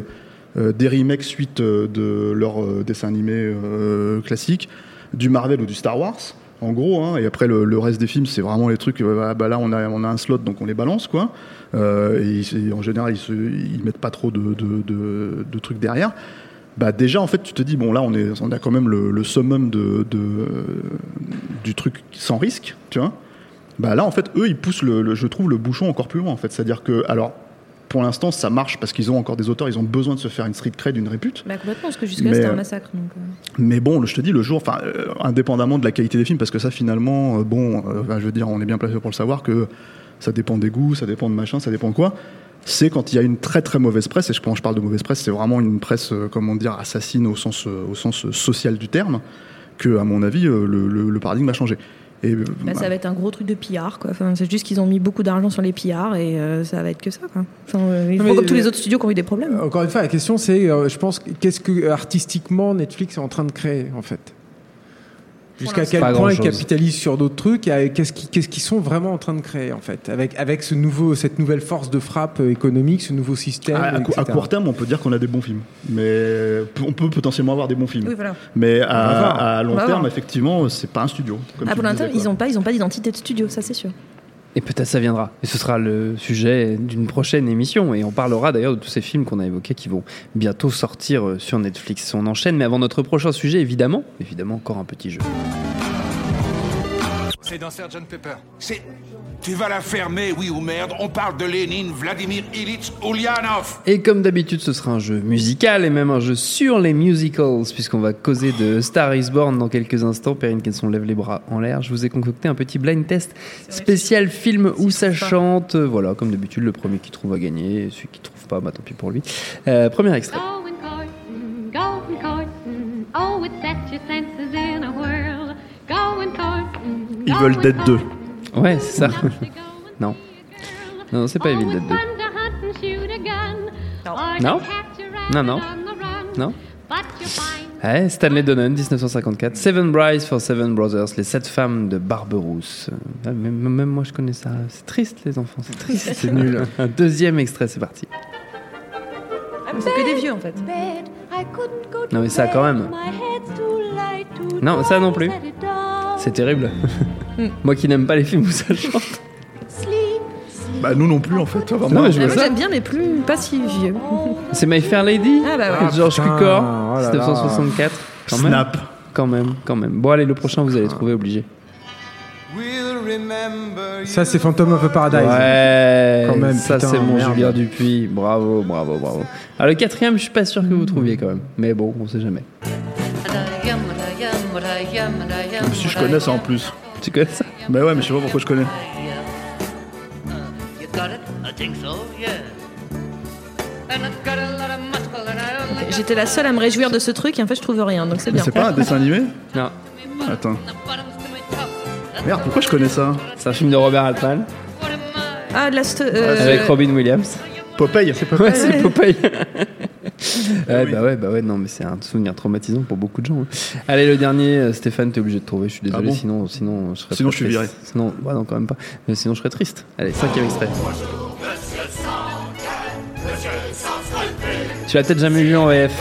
S2: des remakes suite euh, de leurs euh, dessins animés euh, classiques, du Marvel ou du Star Wars. En gros, hein, et après le, reste des films, c'est vraiment les trucs. euh, ah, bah là, on a, on a un slot, donc on les balance, quoi. Euh, et en général, ils, se, ils mettent pas trop de, de, de- trucs derrière. Bah déjà, en fait, tu te dis bon, là, on est, on a quand même le, summum de, du truc sans risque, tu vois. Bah là, en fait, eux, ils poussent, le, le- je trouve, le bouchon encore plus loin, en fait. C'est-à-dire que, alors, pour l'instant, ça marche parce qu'ils ont encore des auteurs, ils ont besoin de se faire une street cred, une répute.
S5: Bah, complètement, parce que jusque-là,
S2: Mais,
S5: c'était un
S2: euh,
S5: massacre. Donc, euh.
S2: Mais bon, je te dis, le jour, enfin, euh, indépendamment de la qualité des films, parce que ça, finalement, euh, bon, je veux dire, on est bien placé pour le savoir que ça dépend des goûts, ça dépend de machin, ça dépend de quoi. C'est quand il y a une très très mauvaise presse, et je, quand je parle de mauvaise presse, c'est vraiment une presse, euh, comment dire, assassine au sens, euh, au sens social du terme, que, à mon avis, euh, le, le- le paradigme a changé. Et, euh,
S5: Bah, ça va être un gros truc de quoi. Enfin, c'est juste qu'ils ont mis beaucoup d'argent sur les PR et euh, ça va être que ça, quoi. Enfin, euh, ils
S3: Non,
S5: font
S3: mais,
S5: comme tous les autres studios qui ont eu des problèmes.
S3: Encore une fois, la question c'est, je pense, qu'est-ce que artistiquement Netflix est en train de créer en fait? Jusqu'à quel point ils capitalisent sur d'autres trucs et Qu'est-ce qu'ils sont vraiment en train de créer en fait Avec, avec ce nouveau, cette nouvelle force de frappe euh, économique, ce nouveau système.
S2: à, à à court terme, on peut dire qu'on a des bons films, mais on peut potentiellement avoir des bons films.
S5: Oui, voilà.
S2: Mais à, à long terme,
S5: voir.
S2: effectivement, c'est pas un studio. comme
S5: Ah,
S2: le
S5: l'instant,
S2: disais,
S5: ils n'ont pas, ils ont pas d'identité de studio, ça c'est sûr.
S1: Et peut-être ça viendra. Et ce sera le sujet d'une prochaine émission. Et on parlera d'ailleurs de tous ces films qu'on a évoqués qui vont bientôt sortir euh, sur Netflix. On enchaîne, mais avant notre prochain sujet, évidemment, évidemment, encore un petit jeu.
S6: C'est dans Sgt Pepper. C'est. Tu vas la fermer, oui ou merde On parle de Lénine, Vladimir Ilitch, Ulyanov
S1: Et comme d'habitude, ce sera un jeu musical et même un jeu sur les musicals, puisqu'on va causer de Star is Born dans quelques instants. Perrine Kenson lève les bras en l'air. Je vous ai concocté un petit blind test spécial film où ça chante. Voilà, comme d'habitude, le premier qui trouve va gagner. Celui qui trouve pas, bah tant pis pour lui. Euh, premier extrait.
S7: Going courting, going courting. Oh, it sets your senses in a whirl. Going courting.
S2: Evil
S7: going
S2: Dead 2.
S7: courting.
S1: Ouais, c'est ça. Non. Non, c'est pas Evil
S7: it's
S1: Dead 2.
S7: fun to hunt and shoot a gun. Or to
S1: Non? Non, non. Non?
S7: But you find
S1: Ouais, Stanley Donen, 1954. Seven Brides for Seven Brothers, les sept femmes de Barberousse. Euh, Même, même moi, je connais ça. C'est triste, les enfants. C'est triste. c'est nul. Un deuxième extrait, c'est parti.
S5: Ah, mais c'est que des vieux en fait.
S1: Non, mais ça, quand même. Non, ça non plus. C'est terrible. moi qui n'aime pas les films où ça chante.
S2: Bah, nous non plus, en fait. Enfin,
S1: Non, mais je
S5: Ah,
S1: vois
S5: moi
S1: ça.
S5: j'aime bien, mais plus pas si vieux.
S1: C'est My Fair Lady
S5: Ah bah ouais.
S1: de George
S3: putain,
S1: Cukor,
S3: oh là là.
S1: 1964. Quand même.
S2: Snap.
S1: Quand même, quand même. Bon, allez, le prochain, vous allez trouver obligé.
S3: Ça, c'est Phantom of the Paradise.
S1: Ouais,
S3: Quand même,
S1: ça
S3: putain,
S1: c'est mon
S3: merde.
S1: Julien Dupuis. Bravo, bravo, bravo. Alors le quatrième, je suis pas sûr que vous trouviez quand même. Mais bon, on sait jamais.
S2: Si je connais ça en plus.
S1: Tu connais ça?
S2: Bah ouais, mais je sais pas pourquoi je connais.
S5: J'étais la seule à me réjouir de ce truc et en fait je trouve rien, donc c'est
S2: Mais
S5: bien.
S2: c'est pas un dessin animé?
S1: Non,
S2: Attends. Merde, pourquoi je connais ça?
S1: C'est un film de Robert Altman
S5: Ah, de la st- euh,
S1: avec Robin Williams.
S2: Popeye, c'est Popeye.
S1: Ouais, c'est Popeye. ouais, bah ouais, bah ouais, non, mais c'est un souvenir traumatisant pour beaucoup de gens. hein. Allez, le dernier, euh, Stéphane, t'es obligé de trouver. Je suis désolé,
S2: Ah bon
S1: sinon, sinon, je serais
S2: Sinon, je suis
S1: triste. Sinon, bah non, quand même pas. Mais sinon, je serais triste. Allez, cinquième extrait. Tu l'as peut-être jamais vu en VF.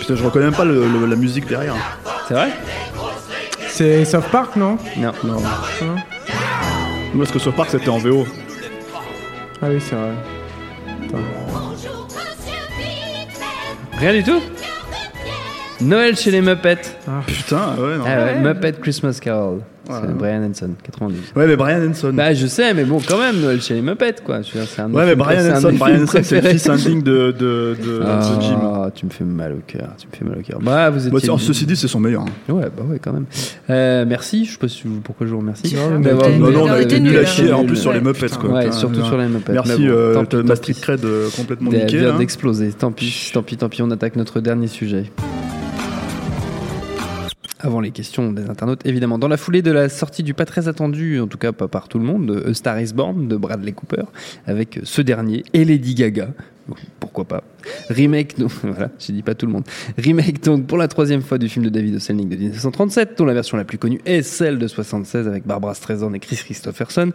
S2: Putain, je reconnais même pas le- le- la musique derrière.
S1: C'est vrai?
S3: C'est South Park, non
S1: Non.
S2: Non. Moi, parce que sur Park, c'était en VO.
S3: Ah oui, c'est vrai.
S1: Rien du tout? Noël chez les Muppets.
S2: Putain, ouais, non.
S1: Ah ouais, Muppet Christmas Carol. C'est Brian Henson, 92.
S2: Ouais, mais Brian Henson.
S1: Bah je sais, mais bon, quand même, Noël chez les Muppets, quoi. Je veux dire, c'est un de mes
S2: ouais, mais Brian Henson, Brian Henson, c'est le fils indigne de, de, de, de Jim.
S1: Ah, tu me fais mal au cœur, tu me fais mal au cœur. Bah, vous
S2: Bah,
S1: étiez...
S2: c'est- ceci dit, c'est son meilleur. hein.
S1: Ouais, bah ouais, quand même. Euh, merci, je sais pas si vous- pourquoi je vous remercie.
S3: Non, mais t'es-
S2: Non, non, on
S5: Non,
S2: a été
S5: t'es
S2: nul à
S5: hein.
S2: chier en plus sur les Muppets, quoi.
S1: Ouais, surtout sur les Muppets.
S2: Merci ma street cred complètement
S1: Elle
S2: niquée.
S1: vient
S2: là.
S1: d'exploser. Tant pis, tant pis, tant pis, on attaque notre dernier sujet. Avant les questions des internautes, évidemment. Dans la foulée de la sortie du pas très attendu, en tout cas pas par tout le monde, de A Star is Born de Bradley Cooper, avec ce dernier et Lady Gaga. Pourquoi pas Remake, donc, voilà, j'ai dit pas tout le monde. Remake donc pour la troisième fois du film de David O. Selznick de 1937, dont la version la plus connue est celle de 76 avec Barbara Streisand et Chris Christopherson.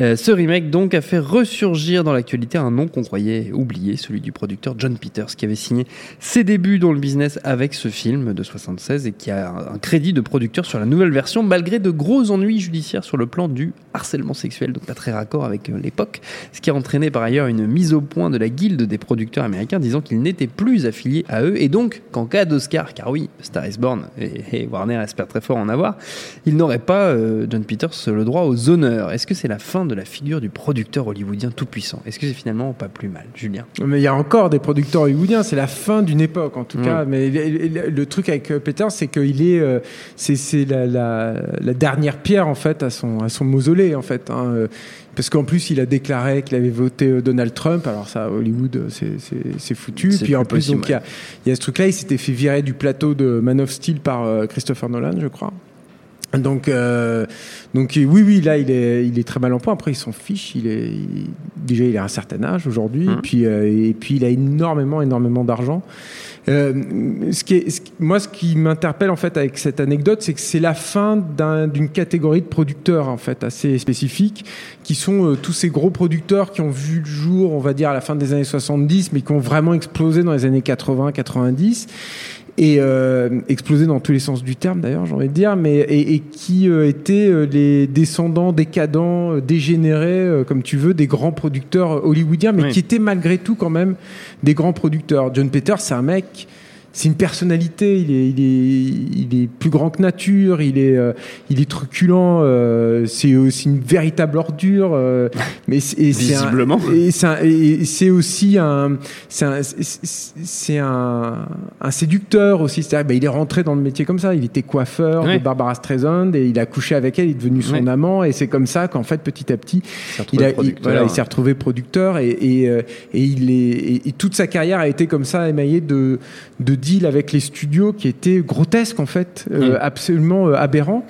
S1: Euh, ce remake donc a fait ressurgir dans l'actualité un nom qu'on croyait oublié, celui du producteur John Peters, qui avait signé ses débuts dans le business avec ce film de 76 et qui a un crédit de producteur sur la nouvelle version, malgré de gros ennuis judiciaires sur le plan du harcèlement sexuel, donc pas très raccord avec euh, l'époque, ce qui a entraîné par ailleurs une mise au point de la guilde des producteurs américains disant qu'ils n'étaient plus affiliés à eux et donc qu'en cas d'Oscar, car oui, Star is Born et, et Warner espère très fort en avoir, il n'aurait pas, euh, John Peters, le droit aux honneurs. Est-ce que c'est la fin de la figure du producteur hollywoodien tout-puissant? Est-ce que c'est finalement pas plus mal, Julien?
S3: Mais il y a encore des producteurs hollywoodiens, c'est la fin d'une époque en tout
S1: Mm.
S3: cas. Mais le, truc avec euh, Peter, c'est qu'il est, euh, c'est la, la- la dernière pierre en fait à son à son mausolée en fait. hein, Parce qu'en plus, il a déclaré qu'il avait voté euh, Donald Trump. Alors ça, Hollywood, c'est- foutu.
S1: C'est
S3: Puis en
S1: plus possible,
S3: donc il y a, il y a ce truc-là. Il s'était fait virer du plateau de Man of Steel par euh, Christopher Nolan, je crois. Donc, euh, donc euh, oui, oui, là, il est, il est très mal en point. Après, il s'en fiche. Il est, il- déjà, il a un certain âge aujourd'hui.
S1: Mhm.
S3: Puis, euh, et puis, il a énormément, énormément d'argent. Euh, ce qui est, ce moi, ce qui m'interpelle en fait avec cette anecdote, c'est que c'est la fin d'un- d'une catégorie de producteurs en fait assez spécifique, qui sont euh, tous ces gros producteurs qui ont vu le jour, on va dire à la fin des années 70, mais qui ont vraiment explosé dans les années 80-90 et euh, explosé dans tous les sens du terme d'ailleurs, j'ai envie de dire, mais et, et qui euh, étaient euh, les descendants décadents, euh, dégénérés, euh, comme tu veux, des grands producteurs hollywoodiens, mais
S1: Oui.
S3: qui étaient malgré tout quand même des grands producteurs. John Peters, c'est un mec. C'est une personnalité. Il est, il est, il est plus grand que nature. Il est, euh, il est truculent. euh, c'est aussi une véritable ordure. euh, mais c'est, et c'est un-
S1: Visiblement.
S3: et c'est un- et c'est aussi un, c'est un, c'est- c'est un, un séducteur aussi. C'est-à-dire, bah, il est rentré dans le métier comme ça. Il était coiffeur
S1: Ouais.
S3: de Barbara Streisand et il a couché avec elle. Il est devenu son
S1: Ouais.
S3: amant et c'est comme ça qu'en fait, petit à petit,
S1: s'est retrouvé
S3: il, voilà, s'est retrouvé producteur et, et, et il est, et toute sa carrière a été comme ça émaillée de, de deals avec les studios qui étaient grotesques en fait, euh, absolument euh, aberrants.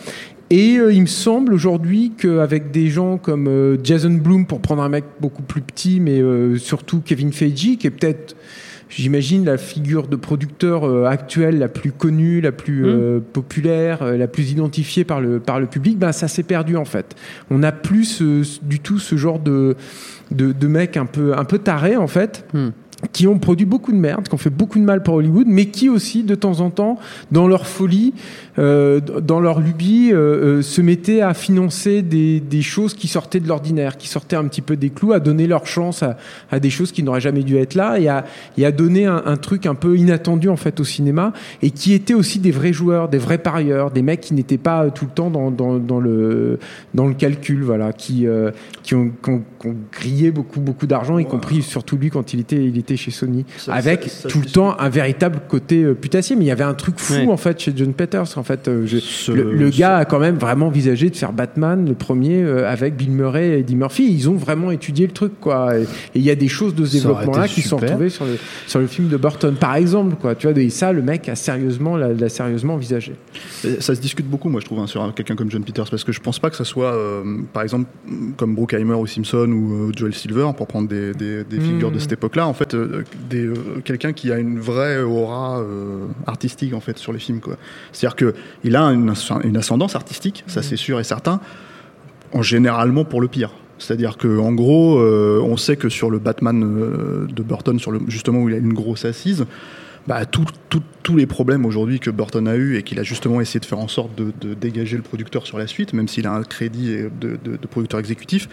S3: Et euh, il me semble aujourd'hui qu'avec des gens comme euh, Jason Bloom, pour prendre un mec beaucoup plus petit, mais euh, surtout Kevin Feige, qui est peut-être, j'imagine, la figure de producteur actuelle la plus connue, la plus euh, populaire, la plus identifiée par le, par le public, ben, ça s'est perdu en fait. On n'a plus ce- du tout ce genre de, de, de mecs un peu, un peu tarés en fait
S1: Hmm.
S3: Qui ont produit beaucoup de merde, qui ont fait beaucoup de mal pour Hollywood, mais qui aussi, de temps en temps, dans leur folie, euh, dans leur lubie, euh, euh, se mettaient à financer des, des choses qui sortaient de l'ordinaire, qui sortaient un petit peu des clous, à donner leur chance à, à des choses qui n'auraient jamais dû être là, et à, et à donner un, un truc un peu inattendu en fait au cinéma, et qui étaient aussi des vrais joueurs, des vrais parieurs, des mecs qui n'étaient pas tout le temps dans, dans, dans le, dans le calcul, voilà, qui, euh, qui, ont, qui ont- qui ont grillé beaucoup, beaucoup d'argent, y compris surtout lui quand il était, il était chez Sony,
S2: Ça-
S3: avec
S2: ça- ça,
S3: tout le temps un véritable côté euh, putassier. Mais il y avait un truc fou
S1: Ouais.
S3: en fait chez John Peters. En fait, euh, je-
S2: Ce-
S3: le, le
S2: ce-
S3: gars a quand même vraiment envisagé de faire Batman, le premier, euh, avec Bill Murray et Eddie Murphy. Ils ont vraiment étudié le truc, quoi. Et il y a des choses de ce développement-là qui sont retrouvées sur le, sur le film de Burton, par exemple, quoi. Tu vois, et ça, le mec a sérieusement, l'a, l'a sérieusement envisagé.
S2: Et Ça se discute beaucoup, moi, je trouve, hein, sur un- quelqu'un comme John Peters, parce que je pense pas que ça soit, euh, par exemple, comme Bruckheimer ou Simpson ou euh, Joel Silver, pour prendre des, des- des figures de cette époque-là, en fait, euh, des, euh, quelqu'un qui a une vraie aura artistique, en fait, sur les films, quoi. C'est-à-dire que il a une, une ascendance artistique, ça c'est sûr et certain, en généralement pour le pire. C'est-à-dire que en gros, euh, on sait que sur le Batman euh, de Burton, sur le, justement où il a une grosse assise, bah, tout- tout- tous les problèmes aujourd'hui que Burton a eu et qu'il a justement essayé de faire en sorte de, de dégager le producteur sur la suite, même s'il a un crédit de, de- de producteur exécutif,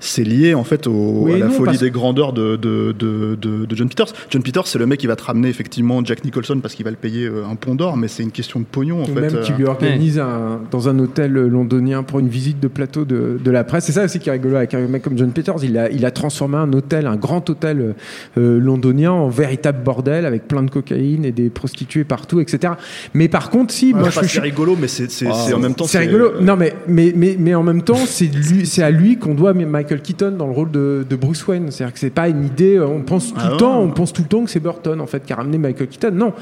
S2: c'est lié en fait au-
S3: Oui
S2: à la
S3: non,
S2: folie
S3: parce-
S2: des grandeurs de, de, de, de- de John Peters. John Peters, c'est le mec qui va te ramener effectivement Jack Nicholson parce qu'il va le payer euh, un pont d'or, mais c'est une question de pognon en
S3: Ou
S2: fait.
S3: même qui
S2: euh.
S3: lui organise un, dans un hôtel londonien pour une visite de plateau de, de la presse. C'est ça aussi qui est rigolo avec un mec comme John Peters. Il a, il a transformé un hôtel, un grand hôtel euh, londonien en véritable bordel avec plein de cocaïne et des prostituées partout, etc. Mais par contre, si,
S2: Ouais,
S3: moi je suis
S2: rigolo, mais c'est c'est-
S1: Ah,
S2: c'est en même temps.
S3: c'est rigolo. Non, mais, mais, mais, mais en même temps, c'est lui, c'est à lui qu'on doit My Michael Keaton dans le rôle de, de Bruce Wayne. C'est-à-dire que c'est pas une idée. euh, On pense tout
S2: Ah
S3: le
S2: ouais.
S3: temps, on pense tout le temps que c'est Burton en fait qui a ramené Michael Keaton. Non.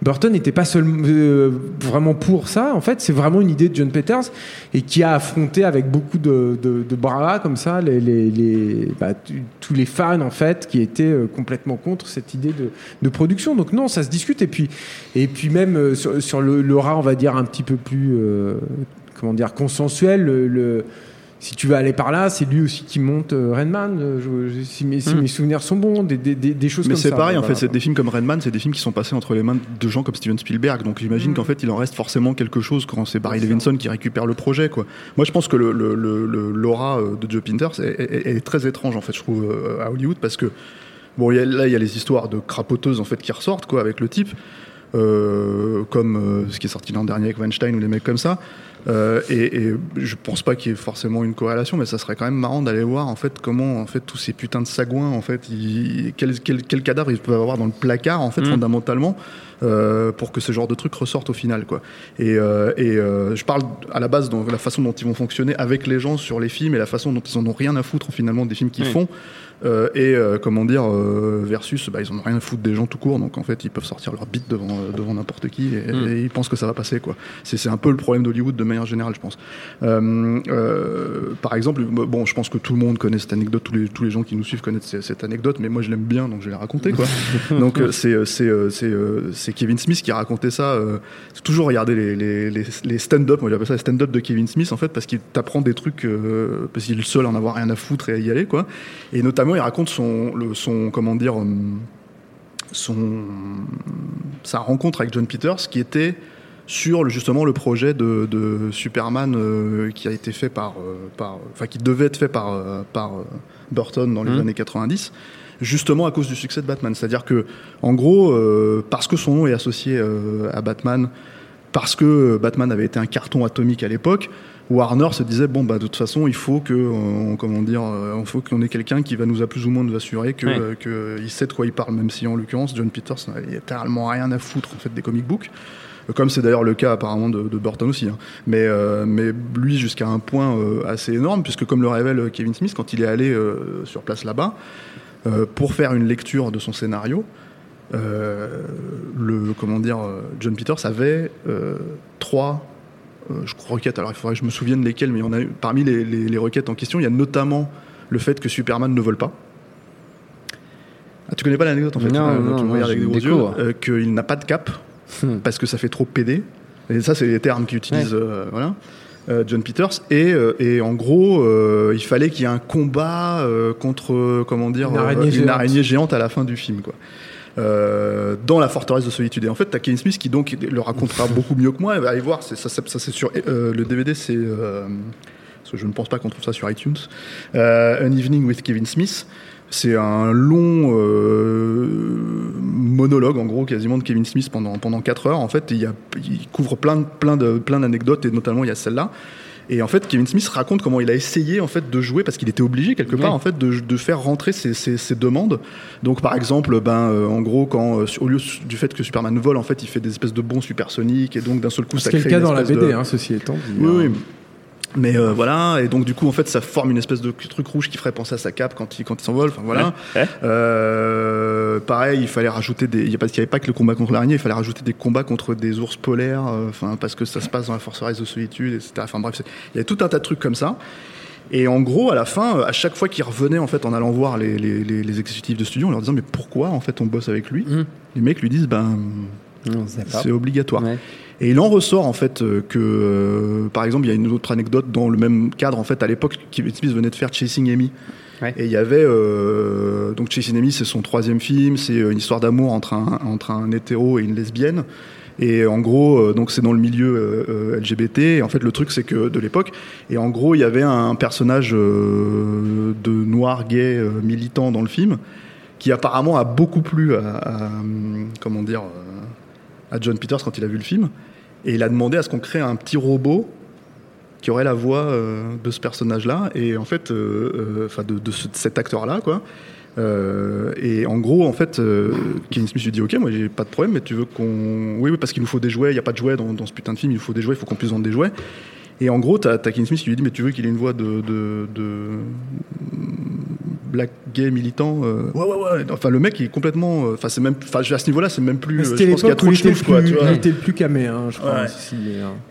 S3: Burton n'était pas seul, euh, vraiment pour ça. En fait, c'est vraiment une idée de John Peters et qui a affronté avec beaucoup de, de, comme ça les, les, les- bah, tous les fans en fait qui étaient euh, complètement contre cette idée de, de production. Donc non, ça se discute et puis et puis même euh, sur, sur le l'aura, on va dire un petit peu plus comment dire consensuel. Le, le- si tu veux aller par là, c'est lui aussi qui monte euh, Redman. euh, je- si, mes, si
S2: Mm.
S3: mes souvenirs sont bons, des, des, des, des choses
S2: Mais
S3: comme
S2: c'est
S3: ça.
S2: pareil, en
S3: Voilà.
S2: fait, c'est des films comme Redman, c'est des films qui sont passés entre les mains de gens comme Steven Spielberg. Donc j'imagine qu'en fait, il en reste forcément quelque chose quand c'est Barry Levinson qui récupère le projet. Quoi. Moi, je pense que le, le- le- le- l'aura euh, de Joe Pinters est, est- est très étrange, en fait, je trouve, à Hollywood, parce que bon, il y a- là, il y a les histoires de crapoteuses en fait qui ressortent, quoi, avec le type. euh, comme euh, ce qui est sorti l'an dernier avec Weinstein ou les mecs comme ça. Euh, et, et je pense pas qu'il y ait forcément une corrélation, mais ça serait quand même marrant d'aller voir en fait comment en fait tous ces putains de sagouins en fait, ils, quel, quel, quel cadavre ils peuvent avoir dans le placard en fait
S1: Mm.
S2: fondamentalement euh, pour que ce genre de trucs ressortent au final quoi. Et, euh, et euh, je parle à la base de la façon dont ils vont fonctionner avec les gens sur les films et la façon dont ils en ont rien à foutre finalement des films qu'ils
S1: Oui.
S2: font. Euh, et euh, comment dire euh, versus bah, ils en ont rien à foutre des gens tout court donc en fait ils peuvent sortir leur bite devant devant n'importe qui et,
S1: Mm.
S2: et ils pensent que ça va passer quoi. C'est un peu le problème d'Hollywood de manière générale je pense. Par exemple bon je pense que tout le monde connaît cette anecdote tous les tous les gens qui nous suivent connaissent cette, anecdote mais moi je l'aime bien donc je vais la raconter quoi. Donc c'est c'est c'est c'est Kevin Smith qui a raconté ça toujours regarder les les, les, les stand-up moi j'appelle ça les stand-up de Kevin Smith en fait parce qu'il t'apprend des trucs parce qu'il est le seul à en avoir rien à foutre et à y aller quoi. Et notamment il raconte son le, son comment dire hum, son sa rencontre avec John Peters qui était sur le, justement le projet de, de Superman euh, qui a été fait par, euh, par enfin qui devait être fait par euh, par euh, Burton dans les
S1: Mhm.
S2: années 90 justement à cause du succès de Batman c'est-à-dire que en gros euh, parce que son nom est associé euh, à Batman parce que Batman avait été un carton atomique à l'époque Warner se disait bon bah de toute façon il faut que on, comment dire euh, il faut qu'on ait quelqu'un qui va nous a plus ou moins nous assurer que,
S1: Ouais.
S2: euh, que il sait de quoi il parle même si en l'occurrence John Peters il a tellement rien à foutre en fait des comic books Euh, comme c'est d'ailleurs le cas apparemment de, de Burton aussi hein. mais euh, mais lui jusqu'à un point euh, assez énorme puisque comme le révèle Kevin Smith quand il est allé euh, sur place là-bas euh, pour faire une lecture de son scénario euh, le comment dire euh, John Peters avait euh, trois euh, je crois requêtes. Alors il faudrait que je me souvienne lesquelles mais il y en a eu- parmi les, les- les requêtes en question il y a notamment le fait que Superman ne vole pas. Ah, tu connais pas l'anecdote en fait?
S1: Non,
S2: Euh,
S1: non,
S2: tu
S1: non,
S2: regardes avec des gros yeux euh, qu'il n'a pas de cap
S1: Hmm.
S2: parce que ça fait trop PD et ça c'est les termes qu'il utilise euh, voilà. Euh, John Peters. Et, euh, et en gros euh, il fallait qu'il y ait un combat euh, contre euh, comment dire
S3: Une
S2: euh,
S3: araignée géante.
S2: araignée géante à la fin du film quoi euh, dans la forteresse de solitude. Et en fait, t'as Kevin Smith qui donc le racontera beaucoup mieux que moi. Elle va aller voir, ça, ça, ça, c'est sur euh, le DVD, c'est euh, parce que je ne pense pas qu'on trouve ça sur iTunes. An Evening with Kevin Smith. C'est un long euh, monologue, en gros, quasiment de Kevin Smith pendant pendant quatre heures. En fait, il, y a, il couvre plein plein de plein d'anecdotes et notamment il y a celle-là. Et en fait, Kevin Smith raconte comment il a essayé en fait de jouer parce qu'il était obligé quelque part en fait de, de faire rentrer ses, ses- ses demandes. Donc par exemple, ben euh, en gros quand euh, au lieu du fait que Superman vole, en fait, il fait des espèces de bonds supersoniques et donc d'un seul coup ça
S3: C'est le cas dans la BD,
S2: de-
S3: hein, ceci étant dit.
S2: oui,
S3: hein.
S2: oui. Mais euh, voilà, et donc du coup, en fait, ça forme une espèce de truc rouge qui ferait penser à sa cape quand il, quand il s'envole. Enfin voilà. Euh, pareil, il fallait rajouter des. Il n'y avait pas que le combat contre l'araignée, il fallait rajouter des combats contre des ours polaires. euh, Enfin, parce que ça se passe dans la forteresse de solitude, etc. Enfin bref, il y a tout un tas de trucs comme ça. Et en gros, à la fin, à chaque fois qu'il revenait en fait en allant voir les, les, les, les exécutifs de studio, en leur disant mais pourquoi en fait on bosse avec lui
S1: Mm.
S2: Les mecs lui disent ben
S1: c'est
S2: obligatoire.
S1: Ouais.
S2: Et il en ressort en fait euh, que, euh, par exemple, il y a une autre anecdote dans le même cadre. En fait, à l'époque, Kevin Smith venait de faire Chasing Amy.
S1: Ouais.
S2: Et il y avait euh, donc Chasing Amy, c'est son troisième film. C'est euh, une histoire d'amour entre un entre un hétéro et une lesbienne. Et en gros, euh, donc c'est dans le milieu euh, LGBT. Et en fait, le truc, c'est que de l'époque, et en gros, il y avait un personnage euh, de noir gay militant dans le film, qui apparemment a beaucoup plu à, à, hum, comment dire euh, à John Peters quand il a vu le film. Et il a demandé à ce qu'on crée un petit robot qui aurait la voix euh, de ce personnage-là, et en fait, euh, euh, enfin de, de ce- de cet acteur-là, quoi. Et en gros, en fait, euh, Smith lui dit Ok, moi j'ai pas de problème, mais tu veux qu'on. Oui, oui, parce qu'il nous faut des jouets, il n'y a pas de jouets dans, ce putain de film, il nous faut des jouets, il faut qu'on puisse vendre des jouets. Et en gros, t'as as Kevin Smith qui lui dit Mais tu veux qu'il ait une voix de black gay militant euh, Ouais, ouais, ouais. Enfin, le mec, il est complètement. euh, Enfin, c'est même. Enfin, à ce niveau-là, c'est même plus. euh,
S3: C'était
S2: je pense qu'il y a trop de quoi, tu vois.
S3: il était le plus camé, hein, je crois. Euh.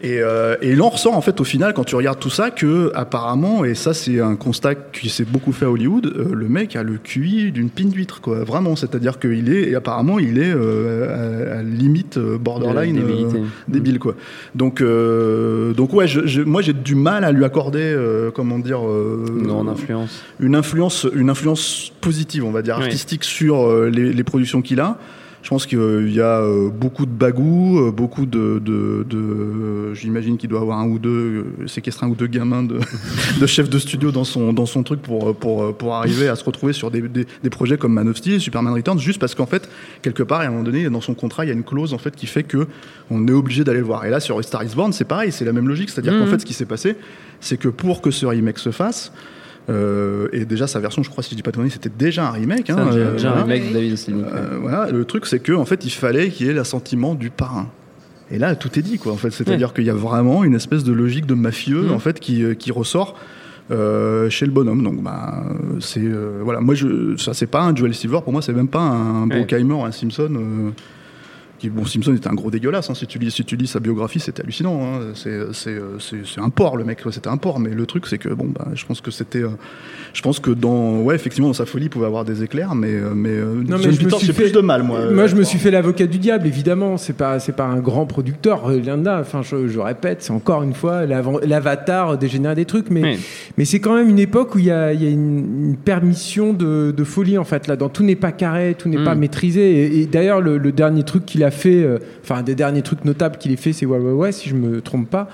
S2: Et, euh, et il en ressort en fait au final quand tu regardes tout ça que apparemment et ça c'est un constat qui s'est beaucoup fait à Hollywood euh, le mec a le QI d'une pine d'huître quoi vraiment c'est-à-dire qu'il est et apparemment il est euh, à, à limite borderline débile quoi donc euh, donc ouais je- je- moi j'ai du mal à lui accorder euh, comment dire euh,
S1: Une grande influence.
S2: une influence une influence positive on va dire
S1: Oui.
S2: artistique sur euh, les, les productions qu'il a je pense qu'il y a euh, beaucoup de bagou, euh, beaucoup de, de, de- j'imagine qu'il doit avoir un ou deux, euh, séquestrer un ou deux gamins de, de chefs de studio dans son, dans son truc pour, pour, pour arriver à se retrouver sur des, des, des projets comme Man of Steel, Superman Returns, juste parce qu'en fait, quelque part, à un moment donné, dans son contrat, il y a une clause en fait qui fait que on est obligé d'aller le voir. Et là, sur Star Is Born, c'est pareil, c'est la même logique, c'est-à-dire qu'en fait, ce qui s'est passé, c'est que pour que ce remake se fasse, euh, et déjà sa version, je crois, si je dis pas de c'était déjà un remake. Hein,
S1: un-
S2: euh,
S1: déjà un
S2: voilà.
S1: remake de David ouais.
S2: Euh, voilà, le truc, c'est que en fait, il fallait qu'il y ait l'assentiment du parrain. Et là, tout est dit, quoi. En fait, c'est-à-dire qu'il y a vraiment une espèce de logique de mafieux,
S1: Mhm.
S2: en fait, qui, qui ressort. euh, chez le bonhomme donc bah c'est euh, voilà moi je ça c'est pas un Joel Silver pour moi c'est même pas un
S1: Ouais.
S2: Bruckheimer un Simpson euh, qui, bon, Simpson était un gros dégueulasse. hein. Si tu lis, si tu lis sa biographie, c'était hallucinant. hein. C'est, c'est, euh, c'est- c'est un porc, le mec. C'était un porc. Mais le truc, c'est que bon, bah, je pense que c'était. euh, je pense que dans, ouais, effectivement, dans sa folie, il pouvait avoir des éclairs, mais, euh, mais,
S3: Non, mais je me
S2: Peters,
S3: suis
S2: j'ai
S3: fait-
S2: plus de mal, moi.
S3: Moi, je me suis fait l'avocat du diable, évidemment. C'est pas, c'est pas un grand producteur, là. Enfin, je, je répète, c'est encore une fois l'avant- l'avatar dégénère des trucs, mais,
S1: Oui.
S3: mais c'est quand même une époque où il y a, il y a une, une permission de, de folie en fait. Là, dans tout n'est pas carré, tout n'est
S1: Mm.
S3: pas maîtrisé. Et, et d'ailleurs, le, le dernier truc qu'il a fait, euh, enfin, un des derniers trucs notables qu'il ait fait, c'est Ouais Ouais Ouais, si je me trompe pas.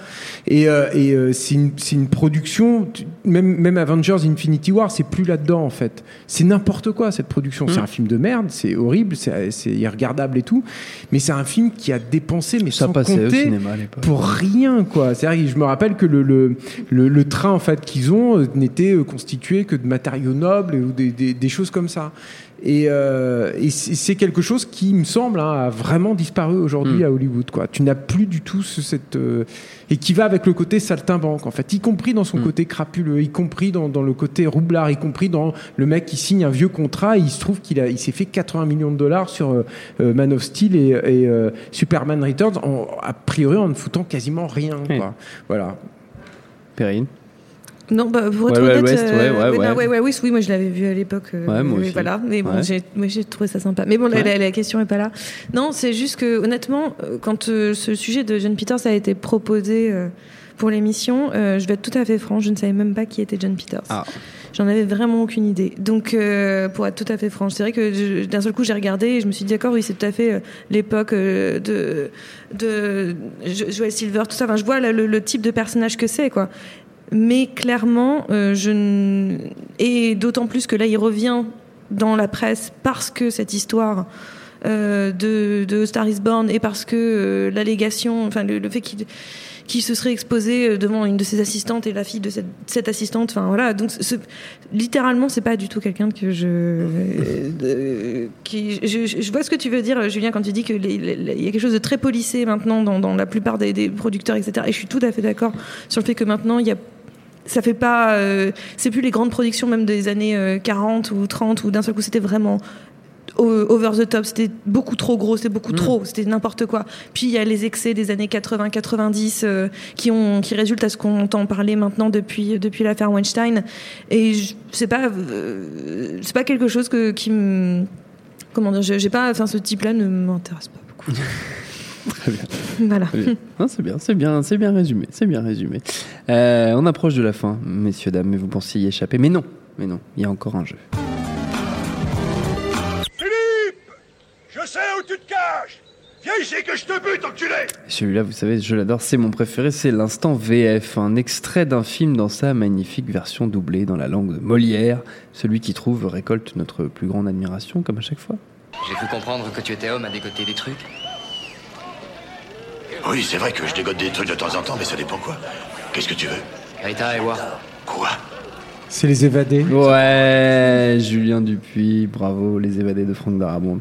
S3: Et, euh, et euh, c'est une, une production. Même, même Avengers Infinity War, c'est plus là-dedans en fait. C'est n'importe quoi cette production. C'est
S1: Mm.
S3: un film de merde, c'est horrible, c'est irregardable et tout. Mais c'est un film qui a dépensé, mais
S1: Ça
S3: sans
S1: passait au
S3: compter
S1: cinéma à
S3: pour rien quoi. C'est-à-dire je me rappelle que le, le, le, le train en fait qu'ils ont n'était constitué que de matériaux nobles ou des, des, des choses comme ça. Et, euh, et c'est quelque chose qui me semble hein, a vraiment disparu aujourd'hui
S1: Mm.
S3: à Hollywood quoi. Tu n'as plus du tout ce- cette euh, et qui va avec le côté saltimbanque en fait, y compris dans son
S1: Mm.
S3: côté crapuleux, y compris dans, dans le côté roublard, y compris dans le mec qui signe un vieux contrat. Et il se trouve qu'il a il s'est fait 80 millions de dollars sur euh, Man of Steel et, et, Superman Returns en, a priori en ne foutant quasiment rien quoi. Voilà.
S1: Perrine?
S5: Non, bah, pour être honnête, oui, oui, oui, moi je l'avais vu à l'époque. euh,
S1: Ouais, moi
S5: oui,
S1: aussi.
S5: Voilà, mais bon,
S1: Ouais.
S5: j'ai, moi j'ai trouvé ça sympa. Mais bon, la,
S1: Ouais.
S5: la- la question est pas là. Non, c'est juste que honnêtement, euh, quand euh, ce sujet de John Peters a été proposé euh, pour l'émission, euh, je vais être tout à fait franc, je ne savais même pas qui était John Peters.
S1: Ah.
S5: J'en avais vraiment aucune idée. Donc, euh, pour être tout à fait franche, c'est vrai que d'un seul coup, j'ai regardé et je me suis dit, d'accord, oui, c'est tout à fait euh, l'époque euh, de, de Jo- Joel Silver, tout ça. Enfin, je vois le, le- le type de personnage que c'est, quoi. Mais clairement, euh, je n- et d'autant plus que là, il revient dans la presse parce que cette histoire euh, de, de Star is Born et parce que euh, l'allégation, enfin le, fait qu'il qu'il se serait exposé devant une de ses assistantes et la fille de cette, assistante. Enfin voilà, donc ce- littéralement, c'est pas du tout quelqu'un que je, je, vois ce que tu veux dire, Julien, quand tu dis que les- les- les- il y a quelque chose de très policé maintenant dans, dans la plupart des, des producteurs, etc. Et je suis tout à fait d'accord sur le fait que maintenant il y a ça fait pas euh, c'est plus les grandes productions même des années euh, 40 ou 30 où d'un seul coup c'était vraiment over the top, c'était beaucoup trop gros, c'était beaucoup trop, c'était n'importe quoi. Puis il y a les excès des années 80-90 euh, qui ont qui résultent à ce qu'on entend parler maintenant depuis depuis l'affaire Weinstein. Et c'est pas euh, c'est pas quelque chose que qui me comment dire, j'ai pas, enfin ce type-là ne m'intéresse pas beaucoup.
S1: Très bien.
S5: Voilà.
S1: C'est bien, c'est bien, c'est bien résumé, c'est bien résumé. Euh, on approche de la fin, messieurs dames, mais vous pensiez y échapper, mais non, mais non, il y a encore un jeu.
S6: Philippe Je sais où tu te caches Viens ici que je te bute, enculé
S1: Celui-là, vous savez, je l'adore, c'est mon préféré, c'est l'instant VF, un extrait d'un film dans sa magnifique version doublée dans la langue de Molière. Celui qui trouve récolte notre plus grande admiration, comme à chaque fois.
S8: J'ai pu comprendre que tu étais homme à dégoter des trucs.
S6: Oui, c'est vrai que je dégote des trucs de temps en temps, mais ça dépend quoi. Qu'est-ce que tu veux
S8: Rita et War.
S6: Quoi
S3: C'est les évadés.
S1: Ouais, Julien Dupuis, bravo, les évadés de Franck Darabont.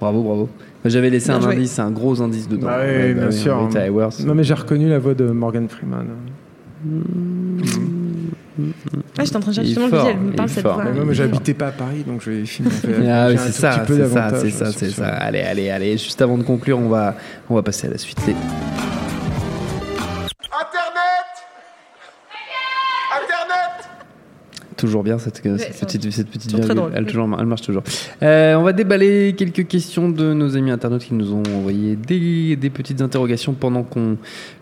S1: Bravo, bravo. J'avais laissé
S5: Bien
S1: un
S5: joué.
S1: indice, un gros indice dedans.
S3: Bah oui,
S1: Ouais, bah
S3: bien
S1: oui,
S3: sûr.
S1: Rita Hayworth.
S3: Non mais j'ai reconnu la voix de Morgan Freeman.
S5: Ah, j'étais en train de chercher justement le
S1: fort,
S5: visuel, me parle cette
S1: fort.
S5: voix.
S3: Ouais, moi, j'habitais pas à Paris, donc je vais filmer.
S1: Ah oui, c'est ça, c'est ça, c'est ça, c'est ça. Allez, allez, allez. Juste avant de conclure, on va, on va passer à la suite. Toujours bien cette, petite, cette petite virgule. Elle, toujours- elle marche toujours. Euh, on va déballer quelques questions de nos amis internautes qui nous ont envoyé des, des petites interrogations pendant qu'on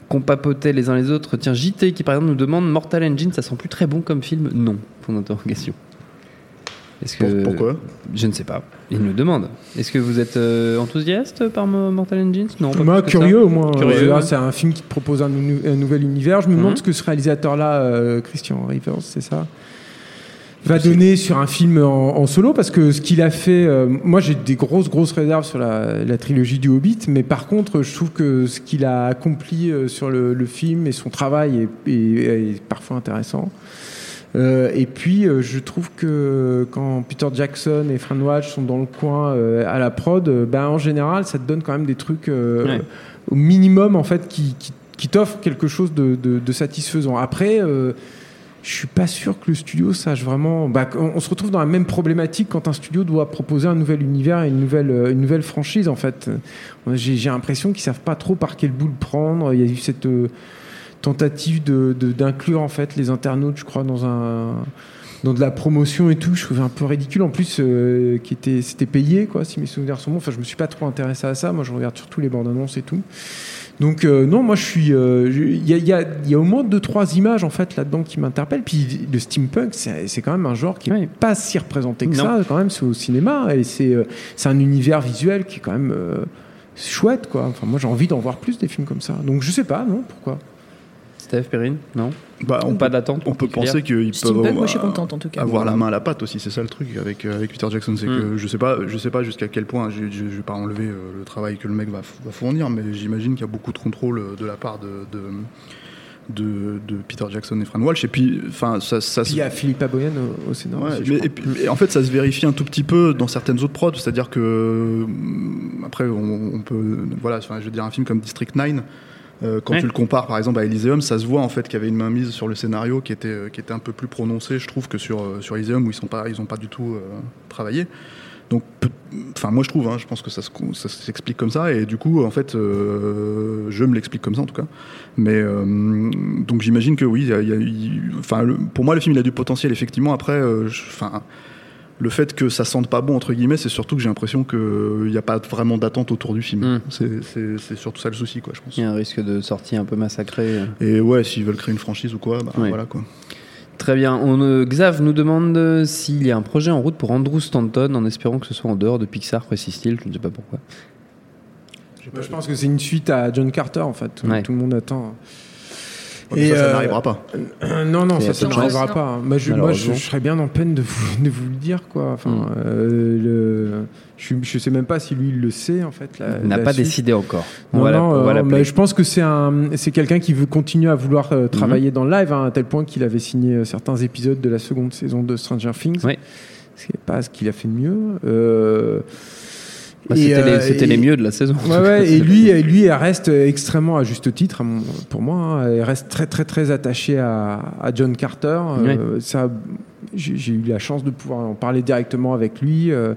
S1: qu'on papotait les uns les autres. Tiens, JT qui par exemple nous demande Mortal Engine, ça sent plus très bon comme film? Non, point d'interrogation. Est-ce que
S2: Pour- pourquoi?
S1: Je ne sais pas. Il nous demande. Est-ce que vous êtes euh, enthousiaste par Mo- Mortal Engines? Non. pas
S3: Moi, curieux au moins.
S1: Curieux,
S3: Euh,
S1: ouais.
S3: C'est un film qui propose un, nou- un nouvel univers. Je me demande
S1: Mhm.
S3: ce que ce réalisateur-là, euh, Christian Rivers, c'est ça? Va donner sur un film en, en solo parce que ce qu'il a fait, euh, moi j'ai des grosses grosses réserves sur la, la trilogie du Hobbit, mais par contre je trouve que ce qu'il a accompli euh, sur le, le film et son travail est, est- est parfois intéressant. Euh, et puis je trouve que quand Peter Jackson et Fran Walsh sont dans le coin euh, à la prod, ben, en général ça te donne quand même des trucs
S1: Ouais.
S3: au minimum en fait qui, qui, qui t'offrent quelque chose de, de- de satisfaisant. Après, je suis pas sûr que le studio sache vraiment. Bah, on, se retrouve dans la même problématique quand un studio doit proposer un nouvel univers et une nouvelle, euh, une nouvelle franchise en fait. Euh, J'ai l'impression qu'ils savent pas trop par quel bout le prendre. Il y a eu cette euh, tentative de- de- d'inclure en fait les internautes, je crois, dans un dans de la promotion et tout, je trouvais un peu ridicule. En plus, euh, c'était payé, quoi, si mes souvenirs sont bons. Enfin, je me suis pas trop intéressé à ça. Moi, je regarde surtout les bandes annonces et tout. Donc, euh, non, moi, je suis. euh, Il y, y a- il y a au moins deux, trois images, en fait, là-dedans qui m'interpellent. Puis, le steampunk, c'est quand même un genre qui est pas si représenté que
S1: Non.
S3: ça, quand même, au cinéma. Et c'est euh, c'est un univers visuel qui est quand même chouette, quoi. Enfin, moi, j'ai envie d'en voir plus des films comme ça. Donc, je sais pas, non, pourquoi?
S1: Steph Perrine Non
S2: Bah, on
S1: Pas d'attente
S2: On peut penser qu'ils
S5: Steampunk,
S2: peuvent
S5: moi, je suis
S2: avoir-
S5: contente, en tout cas.
S2: avoir la main à la pâte aussi. C'est ça le truc avec, euh, avec Peter Jackson. C'est
S1: Mm.
S2: que je sais pas, je sais pas jusqu'à quel point. Je, je, je vais pas enlever euh, le travail que le mec va, fournir, mais j'imagine qu'il y a beaucoup de contrôle euh, de la part de. de de, de Peter Jackson et Fran Walsh et puis enfin ça, ça
S3: Il y a Philippe Aboyan au, au scénario.
S2: Ouais,
S3: aussi,
S2: mais-
S3: crois.
S2: et puis- et en fait, ça se vérifie un tout petit peu dans certaines autres prods, c'est-à-dire que après, on, on peut, voilà, je veux dire un film comme District 9. Euh, quand
S1: Ouais.
S2: tu le compares par exemple à Elysium, ça se voit en fait qu'il y avait une mainmise sur le scénario qui était, euh, qui était un peu plus prononcée, je trouve, que sur, euh, sur Elysium où ils sont pas, ils ont pas du tout euh, travaillé. Donc, enfin, moi je trouve, hein, je pense que ça se- ça s'explique comme ça, et du coup, en fait, euh, je me l'explique comme ça en tout cas. Mais donc j'imagine que oui, y a- a- pour moi le film il a du potentiel effectivement. Après, enfin, le fait que ça sente pas bon entre guillemets, c'est surtout que j'ai l'impression qu'il n'y a pas vraiment d'attente autour du film.
S1: Mm.
S2: C'est- surtout ça le souci, quoi, je pense.
S1: Il y a un risque de sortie un peu massacrée.
S2: Et ouais, s'ils veulent créer une franchise ou quoi, bah,
S1: Ouais.
S2: voilà quoi.
S1: Très bien. On, euh, Xav nous demande euh, s'il y a un projet en route pour Andrew Stanton, en espérant que ce soit en dehors de Pixar, précise-t-il. Je ne sais pas pourquoi.
S3: Moi, je pense que c'est une suite à John Carter, en fait.
S1: Ouais.
S3: tout le monde attend.
S2: Ouais, mais ça, ça
S3: euh,
S2: n'arrivera pas.
S3: euh, non, non, ça, ça n'arrivera pas. Moi, je, moi je, serais bien en peine de vous, de vous le dire, quoi. Enfin,
S1: Mm.
S3: euh, le, je, je sais même pas si lui il le sait, en fait. La,
S1: Il n'a pas
S3: suite.
S1: décidé encore. On
S3: Non,
S1: va la-
S3: non,
S1: on va
S3: euh,
S1: l'appeler.
S3: mais je pense que c'est un, c'est quelqu'un qui veut continuer à vouloir euh, travailler dans le live, hein, à tel point qu'il avait signé euh, certains épisodes de la seconde saison de Stranger Things.
S1: Ouais.
S3: Ce n'est pas ce qu'il a fait de mieux. Euh,
S1: Bah, C'était les,
S3: euh,
S1: les mieux de la saison.
S3: Ouais, ouais, et lui, lui, elle reste extrêmement à juste titre, pour moi. hein. Elle reste très, très, très attachée à, à John Carter. Euh, ça, j'ai eu la chance de pouvoir en parler directement avec lui. euh,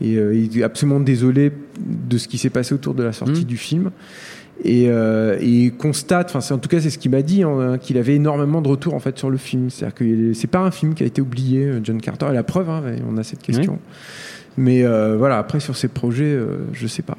S3: et il est absolument désolé de ce qui s'est passé autour de la sortie
S1: Mhm.
S3: du film. Et, euh, et il constate, enfin, en tout cas, c'est ce qu'il m'a dit, hein, qu'il avait énormément de retours en fait sur le film. C'est-à-dire que c'est pas un film qui a été oublié, John Carter. Et la preuve, hein, on a cette question. Mais euh, voilà, après sur ces projets, euh, je sais pas.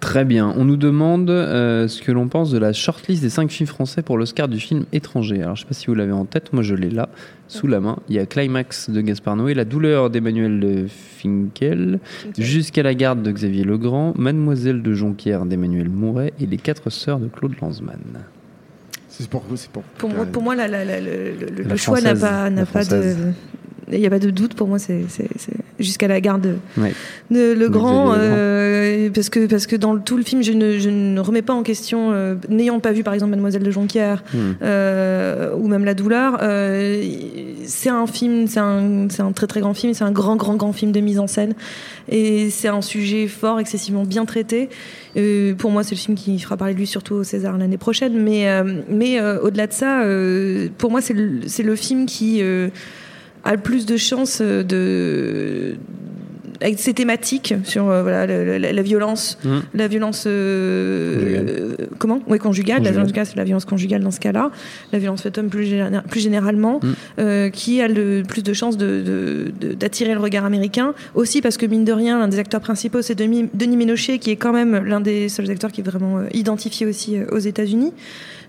S1: Très bien. On nous demande euh, ce que l'on pense de la shortlist des 5 films français pour l'Oscar du film étranger. Alors, je ne sais pas si vous l'avez en tête. Moi, je l'ai là, sous la main. Il y a Climax de Gaspard Noé, La douleur d'Emmanuel de Finkel, Jusqu'à la garde de Xavier Legrand, Mademoiselle de Jonquière d'Emmanuel Mouret et Les Quatre Sœurs de Claude Lanzmann.
S3: C'est pour, c'est pour.
S5: Pour moi, pour moi la- la- la- le, choix n'a pas, de. Il n'y a pas de doute pour moi, c'est jusqu'à la garde de,
S1: Ouais.
S5: de Le Grand, euh, parce que parce que dans le- tout le film, je ne, je ne remets pas en question, euh, n'ayant pas vu par exemple Mademoiselle de Jonquière
S1: Hmm.
S5: euh, ou même La Douleur, c'est un film, c'est un, un très très grand film, c'est un grand grand grand film de mise en scène et c'est un sujet fort, excessivement bien traité. Pour moi, c'est le film qui fera parler de lui surtout au César l'année prochaine, mais mais au-delà de ça, pour moi, c'est le, le film qui a le plus de chances euh, de avec ses thématiques sur euh, voilà la, la- la violence,
S1: Mm.
S5: la violence euh, euh, comment? Oui conjugale, la
S1: Conjugale.
S5: violence c'est la violence conjugale dans ce cas-là, la violence faite homme plus, plus généralement,
S1: Mm.
S5: euh, qui a le plus de chances de- de- de- d'attirer le regard américain. Aussi parce que mine de rien, l'un des acteurs principaux c'est Denis, Denis Ménochet, qui est quand même l'un des seuls acteurs qui est vraiment identifié aussi aux États-Unis.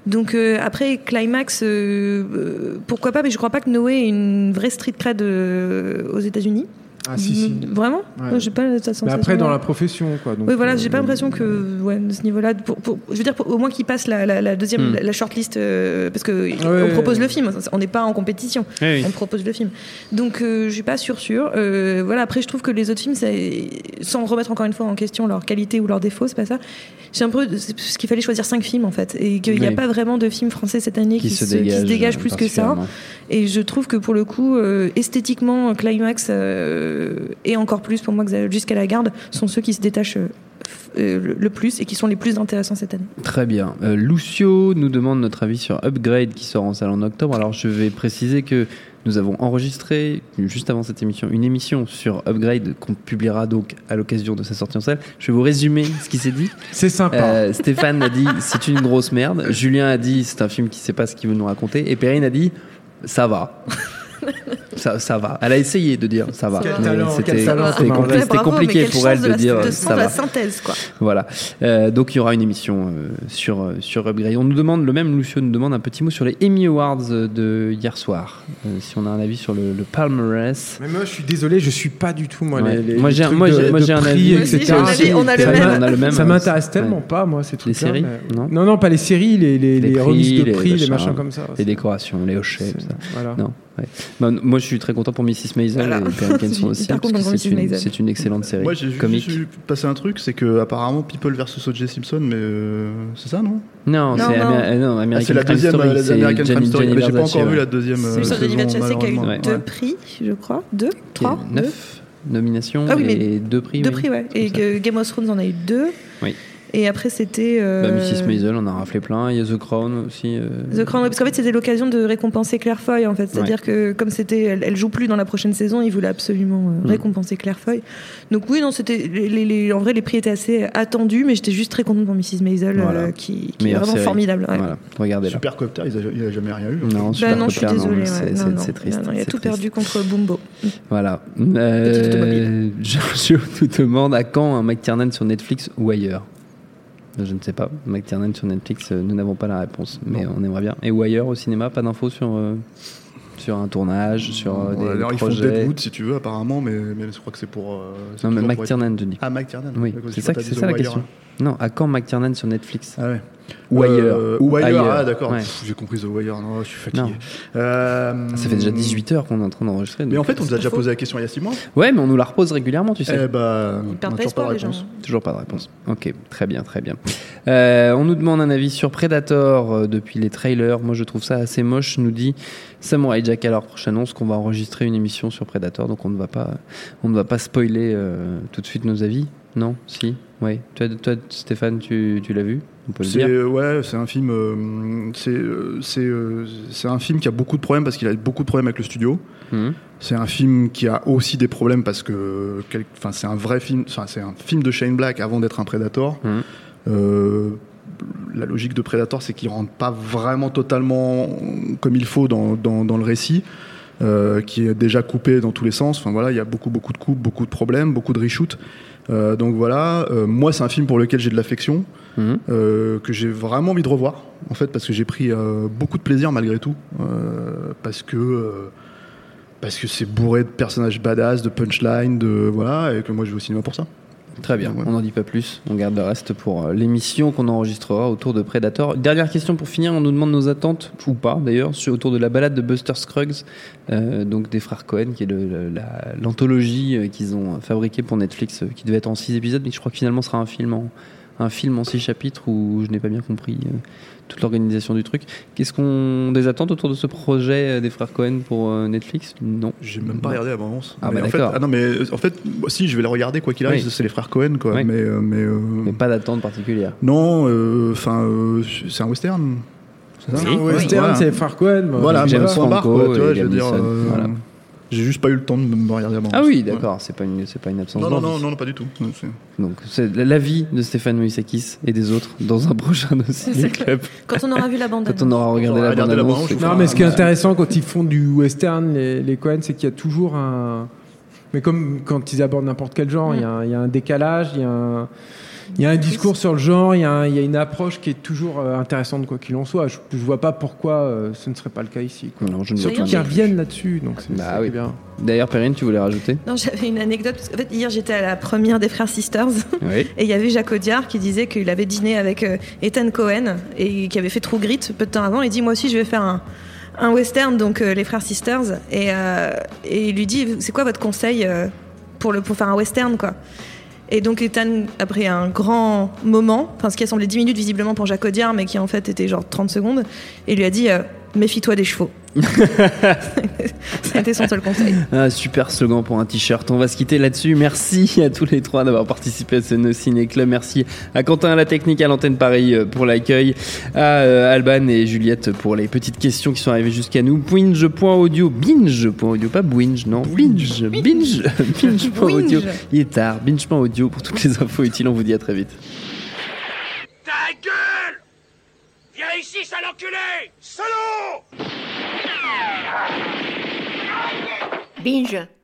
S5: Donc euh, après Climax, euh, euh, pourquoi pas, mais je crois pas que Noé ait une vraie street cred aux États-Unis.
S3: Ah, si, si.
S5: Vraiment
S3: Ouais.
S5: Moi, J'ai pas cette sensation.
S3: Mais après, dans la profession, quoi. donc,
S5: oui, voilà,
S3: euh,
S5: j'ai pas l'impression que, ouais, de ce niveau-là, pour, pour- je veux dire, pour- au moins qu'il passe la, la- la deuxième,
S1: Hmm.
S5: la, shortlist, euh, parce que
S3: Ouais.
S5: on propose le film, on n'est pas en compétition,
S1: Oui, oui.
S5: on propose le film. Donc, euh, je suis pas sûre, sûre. Euh, voilà, après, je trouve que les autres films, sans remettre encore une fois en question leur qualité ou leurs défauts, c'est pas ça. J'ai un peu, c'est parce qu'il fallait choisir cinq films en fait, et qu'il n'y a pas vraiment de films français cette année qui,
S1: Qui se
S5: qui se
S1: dégage,
S5: dégagent
S1: euh,
S5: plus que ça. Et je trouve que pour le coup, euh, esthétiquement, Climax euh, et encore plus pour moi que jusqu'à la garde sont ceux qui se détachent euh, euh, le, le plus et qui sont les plus intéressants cette année.
S1: Très bien. Euh, Lucio nous demande notre avis sur Upgrade qui sort en salle en octobre. Alors je vais préciser que nous avons enregistré juste avant cette émission une émission sur Upgrade qu'on publiera donc à l'occasion de sa sortie en salle. Je vais vous résumer ce qui s'est dit.
S3: C'est sympa.
S1: Euh, Stéphane a dit c'est une grosse merde. Julien a dit c'est un film qui sait pas ce qu'il veut nous raconter. Et Perrine a dit ça va. Ça, ça va. Elle a essayé de dire ça va. C'était compliqué pour elle de,
S5: la,
S1: dire
S5: de,
S1: ça va.
S5: la synthèse quoi.
S1: Voilà. Euh, donc il y aura une émission euh, sur, euh, sur Upgrade. On nous demande, le même Lucio nous demande un petit mot sur les Emmy Awards de hier soir. Euh, si on a un avis sur le, le palmarès.
S3: Mais moi, je suis désolé, je suis pas du tout moi.
S1: Ouais.
S3: Les, les-
S1: Moi,
S3: les
S1: j'ai- moi, j'ai- moi,
S3: de
S1: j'ai un
S3: prix,
S1: avis.
S3: Etc.
S5: j'ai un avis, on a le
S3: Ça
S5: même.
S3: m'a-
S1: On a le même,
S3: Ça
S1: euh,
S3: m'intéresse tellement pas, moi, ces trucs.
S1: séries Non
S3: Non, non, pas les séries, les, les,
S1: Les
S3: les
S1: prix,
S3: remises de
S1: les
S3: prix, les
S1: machins,
S3: comme ça.
S1: Les décorations, les hochets,
S3: C'est-
S1: tout ça.
S3: Voilà.
S1: Non. Ouais. Bah, moi, je suis très content pour Mrs. Maisel
S5: Voilà.
S1: et Perry Kenson aussi. C'est une,
S5: Maisel.
S1: c'est une excellente série
S2: Moi, j'ai vu passer un truc, c'est que apparemment People vs O.J. Simpson, mais euh, c'est ça, non?
S1: Non,
S5: Non,
S1: c'est
S5: non.
S1: Amé- euh, non,
S2: Ah,
S1: American
S2: C'est la deuxième,
S1: Story,
S2: la
S1: c'est
S2: American Crime Story. J'ai pas encore
S1: ouais.
S2: vu la deuxième.
S5: C'est
S2: euh,
S5: sur
S2: saison,
S5: Denis Versace qui a eu.
S1: Ouais.
S5: deux prix, je crois, deux, trois,
S1: neuf nominations
S5: Ah oui, mais
S1: et deux prix.
S5: deux prix ouais. Et Game of Thrones en a eu deux.
S1: Oui.
S5: Et après c'était. euh,
S1: Bah, Mrs. Maisel, on a raflé plein. Il y a The Crown aussi. euh,
S5: The Crown, ouais, parce qu'en fait c'était l'occasion de récompenser Claire Foy en fait, c'est-à-dire que comme c'était, elle, elle joue plus dans la prochaine saison, ils voulaient absolument euh,
S1: Mm.
S5: récompenser Claire Foy. Donc oui non c'était, les, les- les- en vrai les prix étaient assez attendus, mais j'étais juste très contente pour Mrs Maisel euh,
S1: Voilà.
S5: qui, qui est vraiment
S1: série.
S5: formidable. ouais.
S1: Voilà, regardez.
S2: Super Copter, il a, il a jamais rien eu.
S1: Non,
S5: Bah
S1: Super
S5: non, je suis désolée.
S1: c'est- triste.
S5: non, non, il a tout
S1: triste.
S5: perdu contre Bumbo.
S1: Voilà. Euh. Giorgio nous demande à quand un McTiernan sur Netflix ou ailleurs Je ne sais pas. McTiernan sur Netflix, euh, nous n'avons pas la réponse, mais on aimerait bien. Et ou ailleurs au cinéma, pas d'infos sur, euh, sur un tournage, sur euh, des
S2: alors, ils font
S1: projets.
S2: Deadwood si tu veux, apparemment, mais, mais je crois que c'est pour.
S1: Non, mais McTiernan,
S2: être-
S1: je dis.
S2: Ah, McTiernan.
S1: Oui, c'est ça, ça la question. Non, à quand McTiernan sur Netflix?
S2: Ah ouais.
S1: Ou
S2: Euh,
S1: ailleurs.
S2: Ou ailleurs, ah d'accord.
S1: Ouais.
S2: J'ai compris The Wire, non, je suis fatigué.
S1: Non.
S2: Euh,
S1: Ça fait déjà 18 heures qu'on est en train d'enregistrer.
S2: Mais en fait, on nous a déjà
S5: faux.
S2: posé la question il y a 6 mois.
S1: Ouais, mais on nous la repose régulièrement, tu sais.
S2: Eh bah,
S5: Ils perdent pas
S2: toujours pas de
S5: gens.
S2: réponse.
S1: Toujours pas de réponse. Ok, très bien, très bien. Euh, on nous demande un avis sur Predator euh, depuis les trailers. Moi, je trouve ça assez moche. Nous dit Samurai Jack. Alors, prochaine annonce qu'on va enregistrer une émission sur Predator, donc on ne va pas, on ne va pas spoiler euh, tout de suite nos avis. Non, si, oui. Toi, toi Stéphane, tu, tu l'as vu? On peut le
S2: C'est
S1: dire.
S2: ouais, c'est un film. euh, c'est euh, c'est euh, c'est un film qui a beaucoup de problèmes parce qu'il a beaucoup de problèmes avec le studio.
S1: Mhm.
S2: C'est un film qui a aussi des problèmes parce que, enfin, c'est un vrai film. Enfin, c'est un film de Shane Black avant d'être un Predator.
S1: Mhm.
S2: Euh, la logique de Predator, c'est qu'il rentre pas vraiment totalement comme il faut dans, dans, dans le récit, euh, qui est déjà coupé dans tous les sens. Enfin voilà, il y a beaucoup beaucoup de coupes, beaucoup de problèmes, beaucoup de reshoots. Euh, donc voilà, euh, moi c'est un film pour lequel j'ai de l'affection,
S1: Mhm.
S2: euh, que j'ai vraiment envie de revoir, en fait, parce que j'ai pris beaucoup de plaisir malgré tout, parce que parce que c'est bourré de personnages badass, de punchlines, de voilà, et que moi je vais au cinéma pour ça.
S1: Très bien, on n'en dit pas plus. On garde le reste pour euh, l'émission qu'on enregistrera autour de Predator. Dernière question pour finir, on nous demande nos attentes, ou pas d'ailleurs, autour de la balade de Buster Scruggs, euh, donc des frères Cohen, qui est l'anthologie euh, qu'ils ont fabriquée pour Netflix, qui devait être en 6 épisodes, mais je crois que finalement sera un film en, un film en 6 chapitres où je n'ai pas bien compris euh, toute l'organisation du truc. Qu'est-ce qu'on des attentes autour de ce projet euh, des frères Cohen pour euh, Netflix? Non.
S2: J'ai même pas regardé l'avance.
S1: Ah
S2: Mais
S1: bah
S2: en fait,
S1: d'accord.
S2: ah non mais en fait, si je vais le regarder quoi qu'il arrive,
S1: Oui.
S2: c'est les frères Cohen quoi.
S1: Oui.
S2: Mais euh, mais, euh,
S1: Mais pas d'attente particulière.
S2: non, enfin euh, c'est un western. C'est
S3: un western, c'est les frères Cohen.
S2: Voilà,
S1: James Franco
S2: quoi, tu vois,
S1: et
S2: je veux dire. Euh,
S1: voilà.
S2: J'ai juste pas eu le temps de me regarder avant.
S1: Ah oui,
S2: Ouais.
S1: d'accord, c'est pas une c'est pas une absence
S2: Non, non, non, non, non, pas du tout.
S1: Donc c'est la vie de Stéphane Moïsakis et des autres dans un prochain Ciné Club.
S5: Quand on aura vu la bande
S1: Quand on aura regardé la
S2: regardé la
S1: c'est-
S3: Non, mais ce qui est intéressant quand ils font du western, les, les Cohen, c'est qu'il y a toujours un. Mais comme quand ils abordent n'importe quel genre, y il y, a un décalage, il y a un. Il y a un discours sur le genre, il y, a un- il y a une approche qui est toujours euh, intéressante quoi qu'il en soit. Je, je vois pas pourquoi euh, ce ne serait pas le cas ici. quoi.
S1: Non, je ne
S3: Surtout qu'ils reviennent là-dessus, donc c'est
S1: Bah
S3: c'est
S1: oui.
S3: bien.
S1: D'ailleurs, Perrine, tu voulais rajouter?
S5: Non, j'avais une anecdote. Parce qu'en fait, hier, j'étais à la première des Frères Sisters.
S1: Oui.
S5: Et il y avait Jacques Audiard qui disait qu'il avait dîné avec euh, Ethan Cohen et qui avait fait True Grit peu de temps avant. Il dit Moi aussi, je vais faire un, un western, donc euh, les Frères Sisters. Et, euh, et il lui dit C'est quoi votre conseil euh, pour, le, pour faire un western quoi? Et donc Ethan, après un grand moment, enfin ce qui a semblé 10 minutes visiblement pour Jacques Audiard, mais qui en fait était genre 30 secondes, et lui a dit euh, Méfie-toi des chevaux. Ça a été son seul conseil.
S1: Un super slogan pour un t-shirt. On va se quitter là-dessus. Merci à tous les trois d'avoir participé à ce No Ciné Club. Merci à Quentin à la technique, à l'antenne Paris euh, pour l'accueil, à euh, Alban et Juliette pour les petites questions qui sont arrivées jusqu'à nous. Binge.audio, binge.audio, pas binge, non, binge, binge, binge.audio. Il est tard, binge.audio pour toutes les infos utiles. On vous dit à très vite.
S6: Ta gueule Viens ici, sale enculé Salaud
S9: Binge.